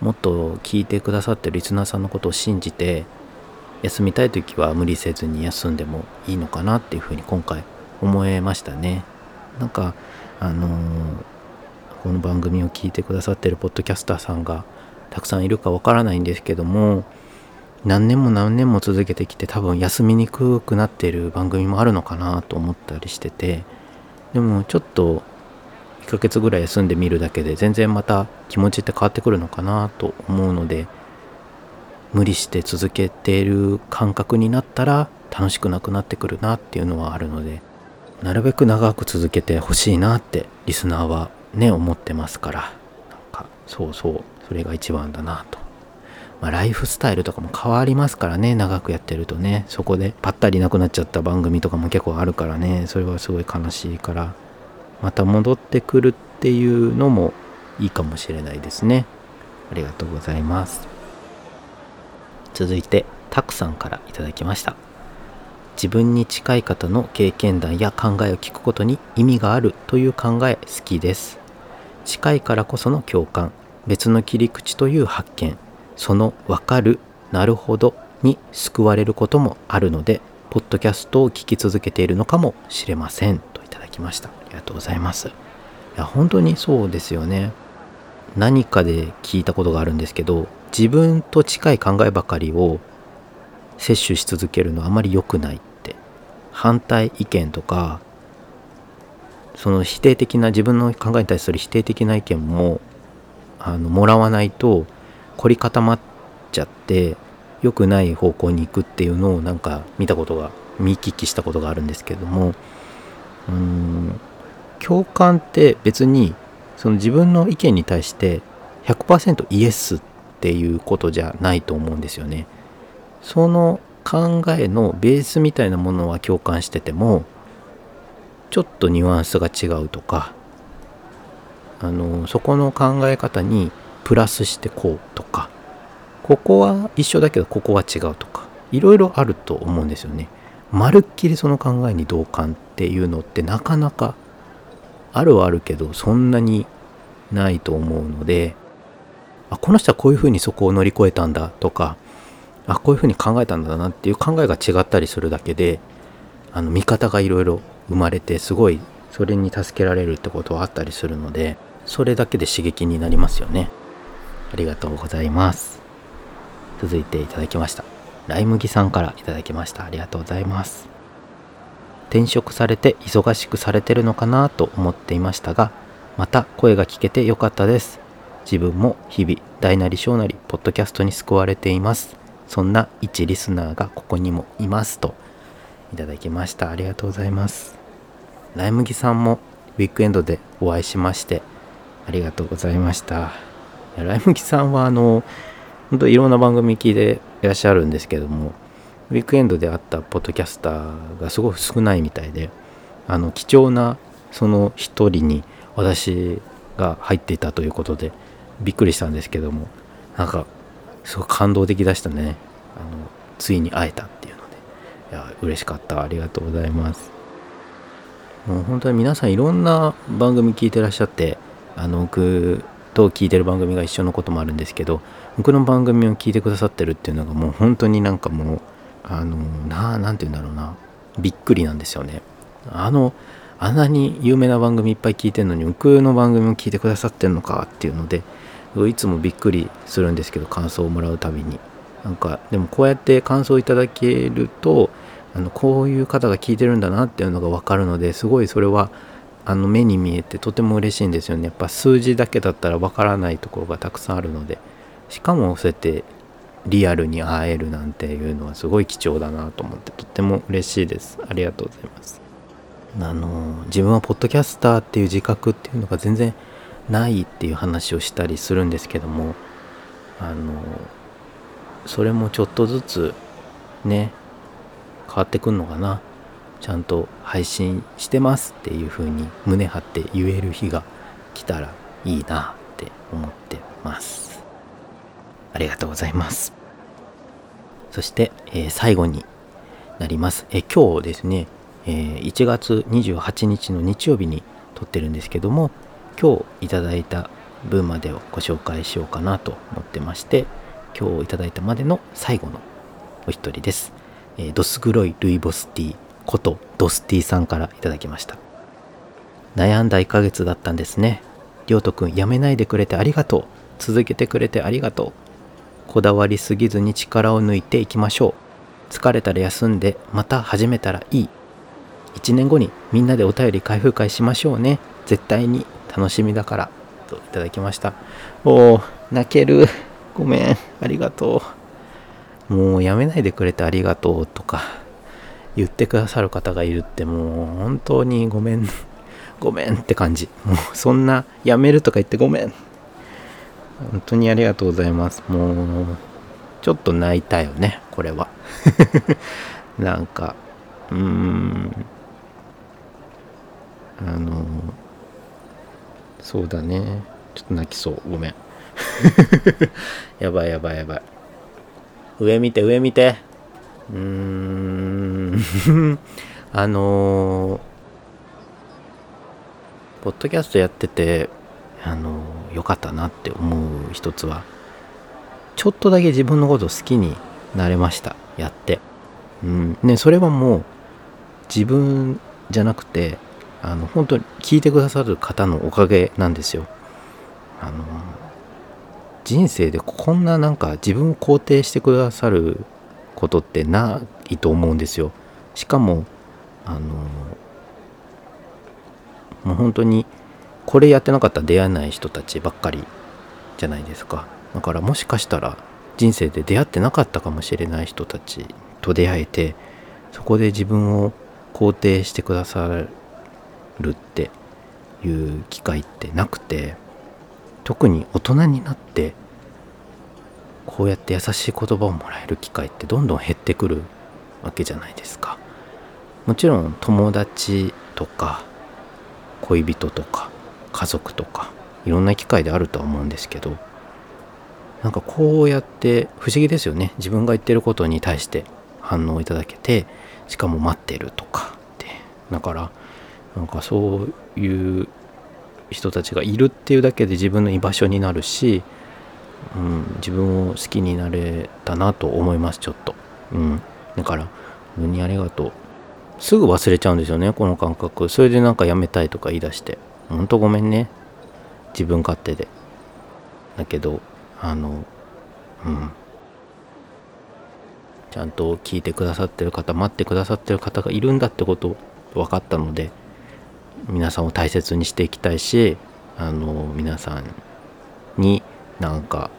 もっと聞いてくださってるリスナーさんのことを信じて休みたい時は無理せずに休んでもいいのかなっていうふうに今回思えましたね。なんかあのー、この番組を聞いてくださってるポッドキャスターさんがたくさんいるかわからないんですけども何年も何年も続けてきて多分休みにくくなっている番組もあるのかなと思ったりしててでもちょっと1ヶ月ぐらい休んでみるだけで全然また気持ちって変わってくるのかなと思うので無理して続けている感覚になったら楽しくなくなってくるなっていうのはあるのでなるべく長く続けてほしいなってリスナーはね思ってますから。なんかそうそう。それが一番だなと。まあ、ライフスタイルとかも変わりますからね。長くやってるとね。そこでパッタリなくなっちゃった番組とかも結構あるからね。それはすごい悲しいから。また戻ってくるっていうのもいいかもしれないですね。ありがとうございます。続いてたくさんからいただきました。自分に近い方の経験談や考えを聞くことに意味があるという考え好きです。近いからこその共感。別の切り口という発見。その分かるなるほどに救われることもあるのでポッドキャストを聞き続けているのかもしれません。といただきました。ありがとうございます。いや本当にそうですよね。何かで聞いたことがあるんですけど自分と近い考えばかりを摂取し続けるのはあまり良くないって。反対意見とかその否定的な自分の考えに対する否定的な意見もあのもらわないと凝り固まっちゃって良くない方向に行くっていうのをなんか見たことが見聞きしたことがあるんですけれどもうん共感って別にその自分の意見に対して100%イエスっていうことじゃないと思うんですよね。その考えのベースみたいなものは共感しててもちょっとニュアンスが違うとかあのそこの考え方にプラスしてこうとかここは一緒だけどここは違うとかいろいろあると思うんですよね。まるっきりその考えに同感っていうのってなかなかあるはあるけどそんなにないと思うのであこの人はこういうふうにそこを乗り越えたんだとかあこういうふうに考えたんだなっていう考えが違ったりするだけであの見方がいろいろ生まれてすごいそれに助けられるってことはあったりするのでそれだけで刺激になりますよね。ありがとうございます。続いていただきました。ライ麦さんからいただきました。ありがとうございます。転職されて忙しくされてるのかなと思っていましたがまた声が聞けてよかったです。自分も日々大なり小なりポッドキャストに救われています。そんな一リスナーがここにもいますといただきました。ありがとうございます。ライ麦さんもウィークエンドでお会いしましてありがとうございました。ライ麦さんはあの本当いろんな番組聞いていらっしゃるんですけどもウィークエンドで会ったポッドキャスターがすごく少ないみたいであの貴重なその一人に私が入っていたということでびっくりしたんですけどもなんかすごい感動的でしたね。あのついに会えたっていうので。いや嬉しかった。ありがとうございます。もう本当に皆さんいろんな番組聞いてらっしゃってあの僕と聞いてる番組が一緒のこともあるんですけど僕の番組を聞いてくださってるっていうのがもう本当になんかもうあのな何て言うんだろうな。びっくりなんですよね。あのあんなに有名な番組いっぱい聞いてるのに僕の番組も聞いてくださってるのかっていうのでいつもびっくりするんですけど感想をもらうたびに。なんかでもこうやって感想をいただけるとあのこういう方が聞いてるんだなっていうのが分かるのですごいそれはあの目に見えてとても嬉しいんですよね。やっぱ数字だけだったらわからないところがたくさんあるので。しかもそうやってリアルに会えるなんていうのはすごい貴重だなと思ってとっても嬉しいです。ありがとうございます。あの自分はポッドキャスターっていう自覚っていうのが全然ないっていう話をしたりするんですけども。あのそれもちょっとずつね変わってくんのかな。ちゃんと配信してますっていう風に胸張って言える日が来たらいいなって思ってます。ありがとうございます。そして、えー、最後になります。え今日ですね、えー、1月28日の日曜日に撮ってるんですけども、今日いただいた分までをご紹介しようかなと思ってまして、今日いただいたまでの最後のお一人です。えー、ドス黒いルイボスティーことドスティさんからいただきました。悩んだ1ヶ月だったんですね。りょうとくんやめないでくれてありがとう。続けてくれてありがとう。こだわりすぎずに力を抜いていきましょう。疲れたら休んでまた始めたらいい。1年後にみんなでお便り開封会しましょうね。絶対に楽しみだから。といただきました。おお泣ける。ごめん。ありがとう。もうやめないでくれてありがとうとか。言ってくださる方がいるってもう本当にごめん、*laughs* ごめんって感じ。もうそんなやめるとか言ってごめん。本当にありがとうございます。もう、ちょっと泣いたよね、これは。*laughs* なんか、うーん、あの、そうだね。ちょっと泣きそう。ごめん。*laughs* やばいやばいやばい。上見て、上見て。うーん *laughs* あのー、ポッドキャストやってて、あのー、よかったなって思う一つは、ちょっとだけ自分のこと好きになれました。やって。うん。ね、それはもう、自分じゃなくて、あの、本当に聞いてくださる方のおかげなんですよ。あのー、人生でこんななんか自分を肯定してくださることってないと思うんですよ。しかもあのもう本当にこれやってなかったら出会えない人たちばっかりじゃないですかだからもしかしたら人生で出会ってなかったかもしれない人たちと出会えてそこで自分を肯定してくださるっていう機会ってなくて特に大人になってこうやって優しい言葉をもらえる機会ってどんどん減ってくるわけじゃないですか。もちろん友達とか恋人とか家族とかいろんな機会であるとは思うんですけどなんかこうやって不思議ですよね。自分が言ってることに対して反応いただけてしかも待ってるとかって。だからなんかそういう人たちがいるっていうだけで自分の居場所になるし、うん、自分を好きになれたなと思いますちょっと、うん、だから本当にありがとう。すぐ忘れちゃうんですよねこの感覚。それでなんかやめたいとか言い出して。ほんとごめんね。自分勝手で。だけどあのうん。ちゃんと聞いてくださってる方待ってくださってる方がいるんだってこと分かったので皆さんを大切にしていきたいしあの皆さんなんか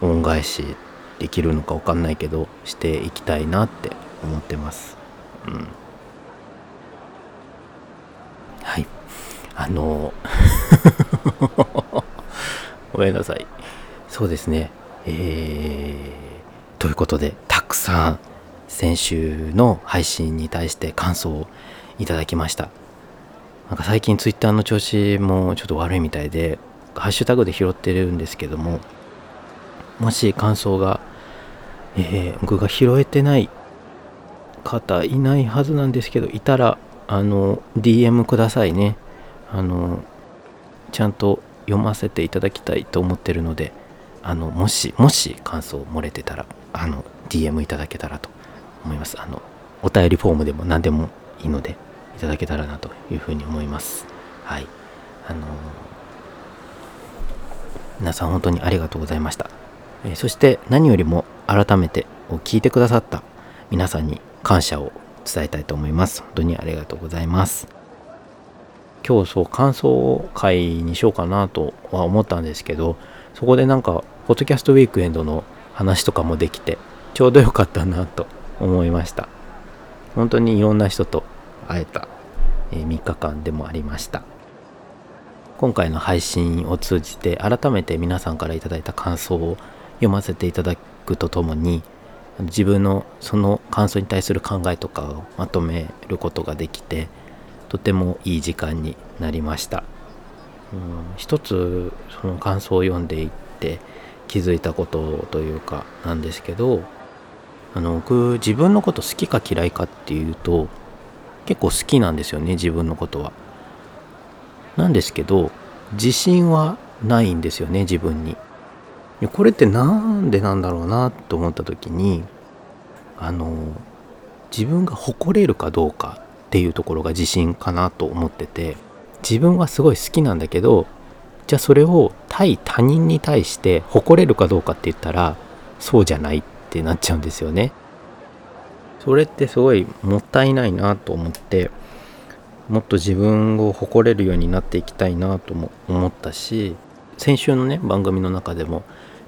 恩返しできるのか分かんないけどしていきたいなって思ってます。うん、はい。あの *laughs* ごめんなさい。そうですね。えー、ということでたくさん先週の配信に対して感想をいただきました。なんか最近ツイッターの調子もちょっと悪いみたいでハッシュタグで拾ってるんですけどももし感想が、えー、僕が拾えてない方いないはずなんですけどいたらあの DM くださいね。あのちゃんと読ませていただきたいと思ってるのであのもしもし感想漏れてたらあの DM いただけたらと思います。あのお便りフォームでも何でもいいのでいただけたらなというふうに思います。はい。あの皆さん本当にありがとうございました、え、そして何よりも改めて聞いてくださった皆さんに感謝を伝えたいと思います。本当にありがとうございます。今日そう感想会にしようかなとは思ったんですけどそこでなんかポッドキャストウィークエンドの話とかもできてちょうどよかったなと思いました。本当にいろんな人と会えた3日間でもありました。今回の配信を通じて改めて皆さんから頂いた感想を読ませていただくとともに自分のその感想に対する考えとかをまとめることができてとてもいい時間になりました、うん、一つその感想を読んでいって気づいたことというかなんですけどあの僕自分のこと好きか嫌いかっていうと結構好きなんですよね自分のことは。なんですけど自信はないんですよね自分に。これって何でなんだろうなと思った時にあの自分が誇れるかどうかっていうところが自信かなと思ってて自分はすごい好きなんだけどじゃあそれを対他人に対して誇れるかどうかって言ったらそうじゃないってなっちゃうんですよね。それってすごいもったいないなと思ってもっと自分を誇れるようになっていきたいなとも思ったし先週のね番組の中でも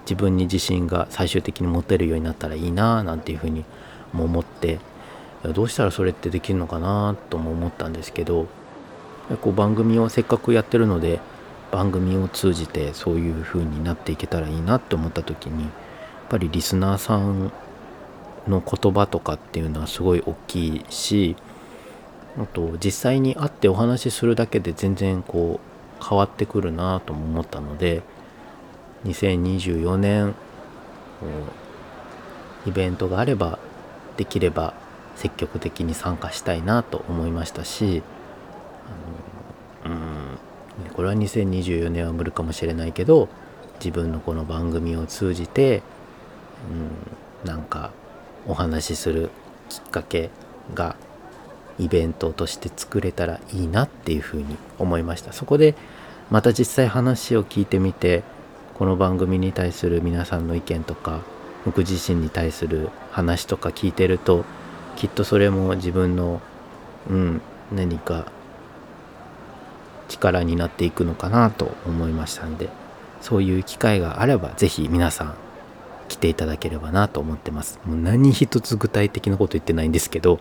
自分に自信が最終的に持てるようになったらいいななんていうふうにも思ってどうしたらそれってできるのかなとも思ったんですけどこう番組をせっかくやってるので番組を通じてそういう風になっていけたらいいなって思った時にやっぱりリスナーさんの言葉とかっていうのはすごい大きいしあと実際に会ってお話しするだけで全然こう変わってくるなとも思ったので2024年イベントがあればできれば積極的に参加したいなと思いましたしうんこれは2024年は無理かもしれないけど自分のこの番組を通じて、うん、なんかお話しするきっかけがイベントとして作れたらいいなっていうふうに思いました。そこでまた実際話を聞いてみてこの番組に対する皆さんの意見とか僕自身に対する話とか聞いてるときっとそれも自分のうん何か力になっていくのかなと思いましたんでそういう機会があれば是非皆さん来ていただければなと思ってます。もう何一つ具体的なこと言ってないんですけど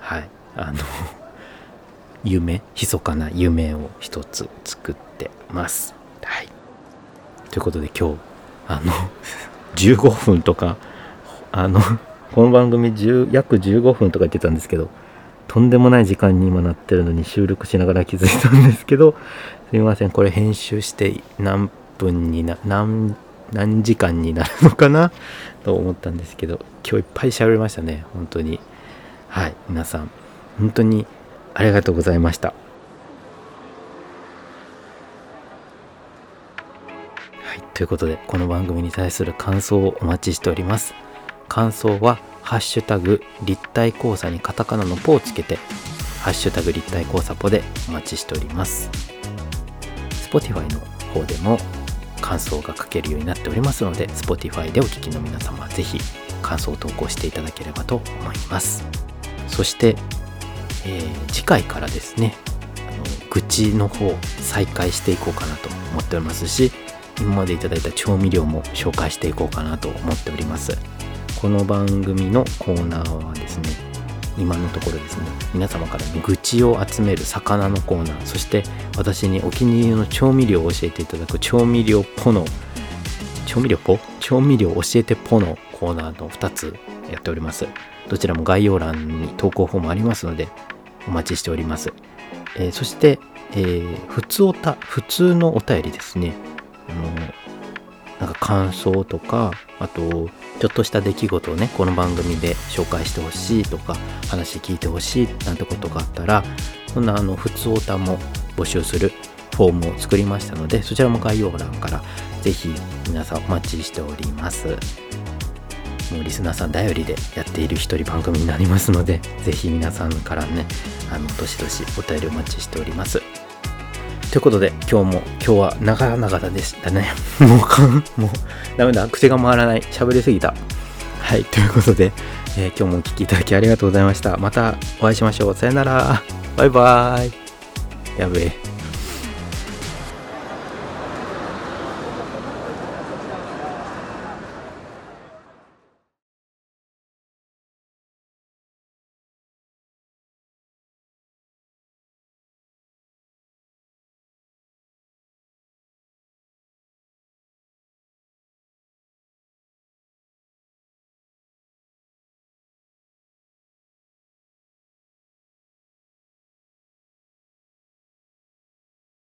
はい。あの夢密かな夢を一つ作ってます。はい。ということで今日あの15分とかあのこの番組10約15分とか言ってたんですけどとんでもない時間に今なってるのに収録しながら気づいたんですけどすいません。これ編集して何分にな何何時間になるのかな？と思ったんですけど今日いっぱい喋りましたね。本当に。はい。皆さん本当にありがとうございました。はいということでこの番組に対する感想をお待ちしております。感想はハッシュタグ立体交差にカタカナのポをつけてハッシュタグ立体交差ポでお待ちしております。Spotify の方でも感想が書けるようになっておりますので Spotify でお聞きの皆様ぜひ感想を投稿していただければと思います。そして、えー、次回からですねあの愚痴の方再開していこうかなと思っておりますし今までいただいた調味料も紹介していこうかなと思っております。この番組のコーナーはですね今のところですね皆様から愚痴を集める魚のコーナーそして私にお気に入りの調味料を教えていただく調味料ポの調味料ポ？調味料教えてポのコーナーの2つやっております。どちらも概要欄に投稿フォームありますのでお待ちしております、えー、そして、えー、普通おた普通のお便りですね。あのなんか感想とかあとちょっとした出来事をねこの番組で紹介してほしいとか話聞いてほしいなんてことがあったらそんなあの普通オタも募集するフォームを作りましたのでそちらも概要欄からぜひ皆さんお待ちしております。もうリスナーさん頼りでやっている一人番組になりますのでぜひ皆さんからねあのどしどしお便りお待ちしておりますということで、今日も、今日は長々でしたね。*laughs* もうかん、もう、ダメだ。口が回らない。喋りすぎた。はい。ということで、えー、今日もお聴きいただきありがとうございました。またお会いしましょう。さよなら。バイバーイ。やべえ。